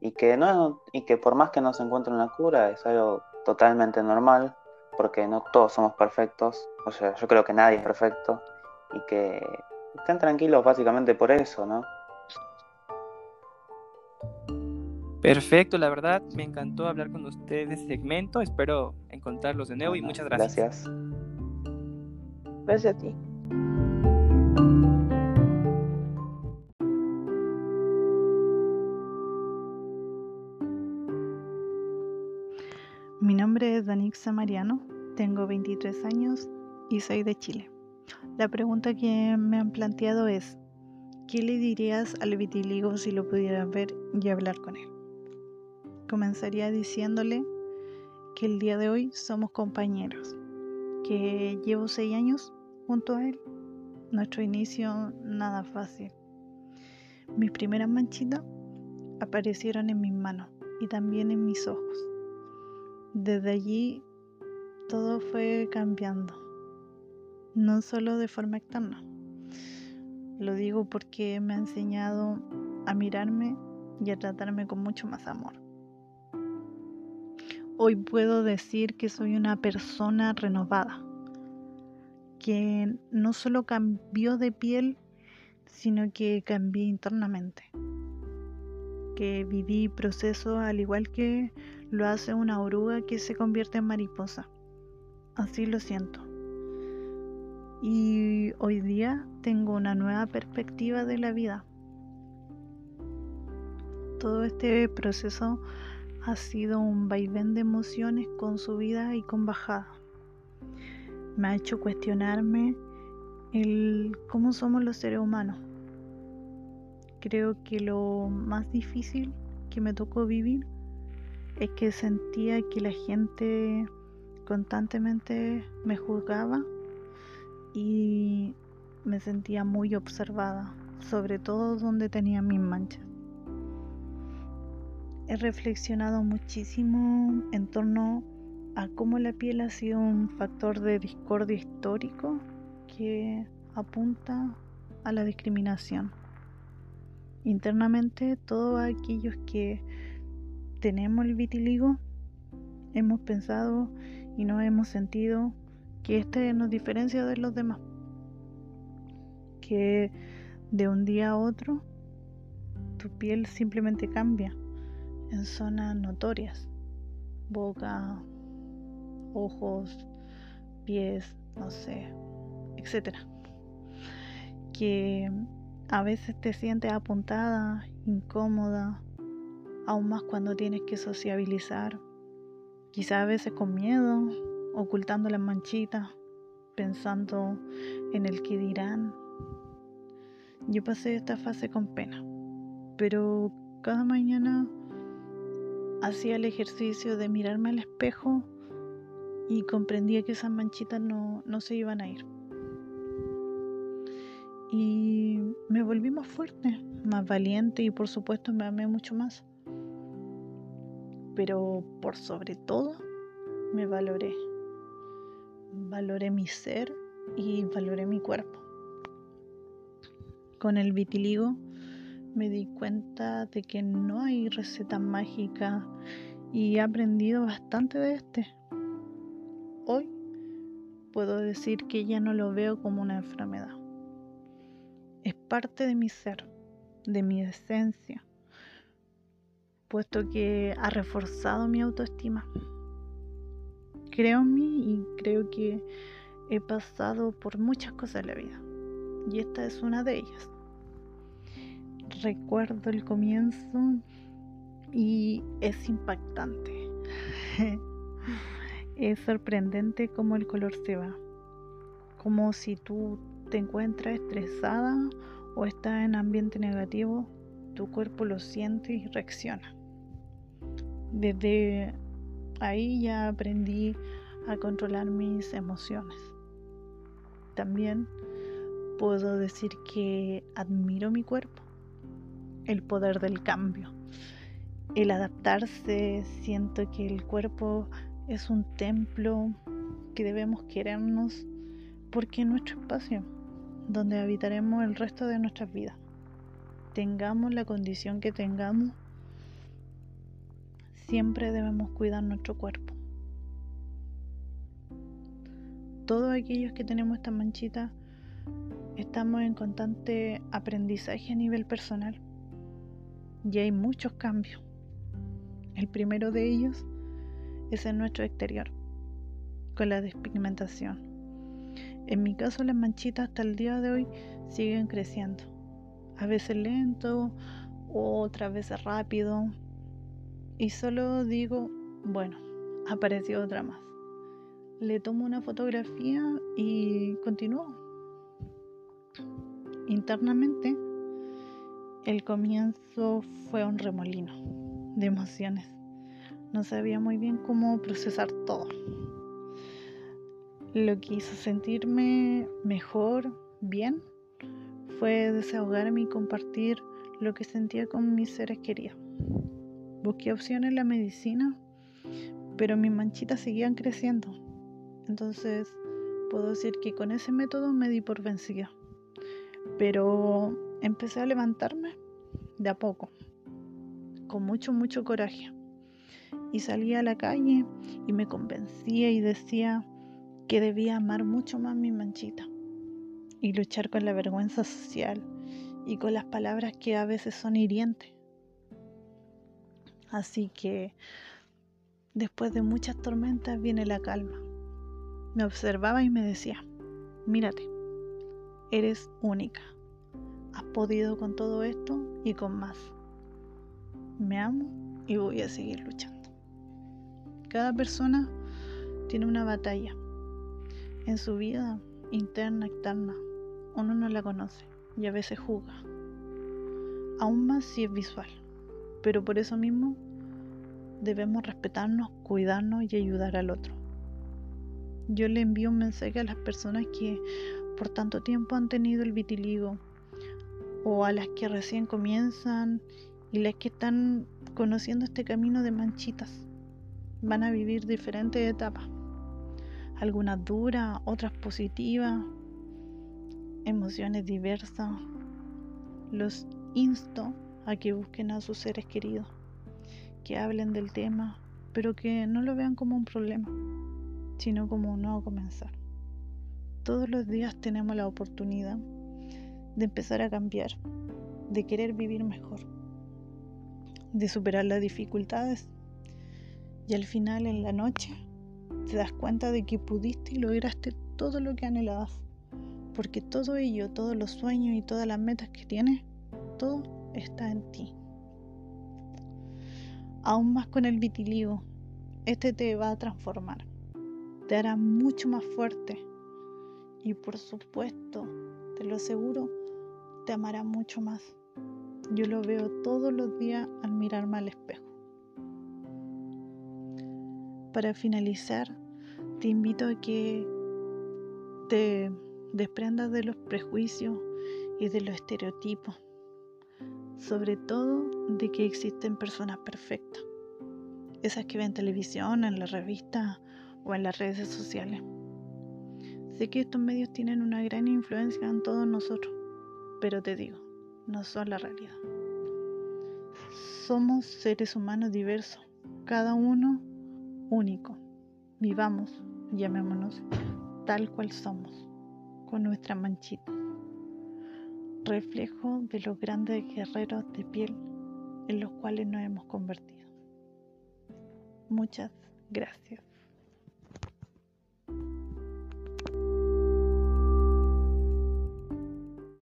y que no y que por más que no se encuentre una cura es algo totalmente normal, porque no todos somos perfectos, o sea, yo creo que nadie es perfecto, y que estén tranquilos básicamente por eso, ¿no? Perfecto, la verdad me encantó hablar con ustedes de este segmento, espero encontrarlos de nuevo y muchas gracias. Gracias. Gracias a ti. Nombre es Danixa Mariano, tengo 23 años y soy de Chile. La pregunta que me han planteado es, ¿qué le dirías al vitiligo si lo pudieras ver y hablar con él? Comenzaría diciéndole que el día de hoy somos compañeros, que llevo 6 años junto a él. Nuestro inicio nada fácil. Mis primeras manchitas aparecieron en mis manos y también en mis ojos desde allí todo fue cambiando, no solo de forma externa. Lo digo porque me ha enseñado a mirarme y a tratarme con mucho más amor. Hoy puedo decir que soy una persona renovada, que no solo cambió de piel, sino que cambié internamente, que viví procesos al igual que lo hace una oruga que se convierte en mariposa. Así lo siento. Y hoy día tengo una nueva perspectiva de la vida. Todo este proceso ha sido un vaivén de emociones con subida y con bajada. Me ha hecho cuestionarme el cómo somos los seres humanos. Creo que lo más difícil que me tocó vivir es que sentía que la gente constantemente me juzgaba y me sentía muy observada, sobre todo donde tenía mis manchas. He reflexionado muchísimo en torno a cómo la piel ha sido un factor de discordia histórico que apunta a la discriminación. Internamente, todos aquellos que tenemos el vitiligo hemos pensado y no hemos sentido que este nos diferencia de los demás. Que de un día a otro tu piel simplemente cambia en zonas notorias. Boca, ojos, pies, no sé, etcétera. Que a veces te sientes apuntada, incómoda, aún más cuando tienes que sociabilizar Quizá a veces con miedo, ocultando las manchitas, pensando en el que dirán. Yo pasé esta fase con pena, pero cada mañana hacía el ejercicio de mirarme al espejo y comprendía que esas manchitas no, no se iban a ir. Y me volví más fuerte, más valiente y por supuesto me amé mucho más pero por sobre todo me valoré. Valoré mi ser y valoré mi cuerpo. Con el vitiligo me di cuenta de que no hay receta mágica y he aprendido bastante de este. Hoy puedo decir que ya no lo veo como una enfermedad. Es parte de mi ser, de mi esencia puesto que ha reforzado mi autoestima. Creo en mí y creo que he pasado por muchas cosas en la vida y esta es una de ellas. Recuerdo el comienzo y es impactante. es sorprendente cómo el color se va. Como si tú te encuentras estresada o estás en ambiente negativo, tu cuerpo lo siente y reacciona. Desde ahí ya aprendí a controlar mis emociones. También puedo decir que admiro mi cuerpo, el poder del cambio, el adaptarse, siento que el cuerpo es un templo que debemos querernos porque es nuestro espacio donde habitaremos el resto de nuestras vidas. Tengamos la condición que tengamos, siempre debemos cuidar nuestro cuerpo. Todos aquellos que tenemos esta manchita estamos en constante aprendizaje a nivel personal y hay muchos cambios. El primero de ellos es en nuestro exterior, con la despigmentación. En mi caso las manchitas hasta el día de hoy siguen creciendo, a veces lento, otras veces rápido, y solo digo, bueno, apareció otra más. Le tomo una fotografía y continúo. Internamente, el comienzo fue un remolino de emociones. No sabía muy bien cómo procesar todo. Lo que hizo sentirme mejor, bien, fue desahogarme y compartir lo que sentía con mis seres queridos. Busqué opciones en la medicina, pero mis manchitas seguían creciendo. Entonces, puedo decir que con ese método me di por vencida. Pero empecé a levantarme de a poco, con mucho, mucho coraje. Y salía a la calle y me convencía y decía que debía amar mucho más mi manchita y luchar con la vergüenza social y con las palabras que a veces son hirientes. Así que después de muchas tormentas viene la calma. Me observaba y me decía, mírate, eres única. Has podido con todo esto y con más. Me amo y voy a seguir luchando. Cada persona tiene una batalla en su vida interna, externa. Uno no la conoce y a veces juzga. Aún más si es visual. Pero por eso mismo debemos respetarnos, cuidarnos y ayudar al otro. Yo le envío un mensaje a las personas que por tanto tiempo han tenido el vitiligo o a las que recién comienzan y las que están conociendo este camino de manchitas. Van a vivir diferentes etapas, algunas duras, otras positivas, emociones diversas. Los insto a que busquen a sus seres queridos, que hablen del tema, pero que no lo vean como un problema, sino como un nuevo comenzar. Todos los días tenemos la oportunidad de empezar a cambiar, de querer vivir mejor, de superar las dificultades y al final en la noche te das cuenta de que pudiste y lograste todo lo que anhelabas, porque todo ello, todos los sueños y todas las metas que tienes, todo está en ti. Aún más con el vitiligo, este te va a transformar, te hará mucho más fuerte y por supuesto, te lo aseguro, te amará mucho más. Yo lo veo todos los días al mirarme al espejo. Para finalizar, te invito a que te desprendas de los prejuicios y de los estereotipos sobre todo de que existen personas perfectas, esas que ven televisión, en la revista o en las redes sociales. Sé que estos medios tienen una gran influencia en todos nosotros, pero te digo, no son la realidad. Somos seres humanos diversos, cada uno único. Vivamos, llamémonos, tal cual somos, con nuestra manchita reflejo de los grandes guerreros de piel en los cuales nos hemos convertido. Muchas gracias.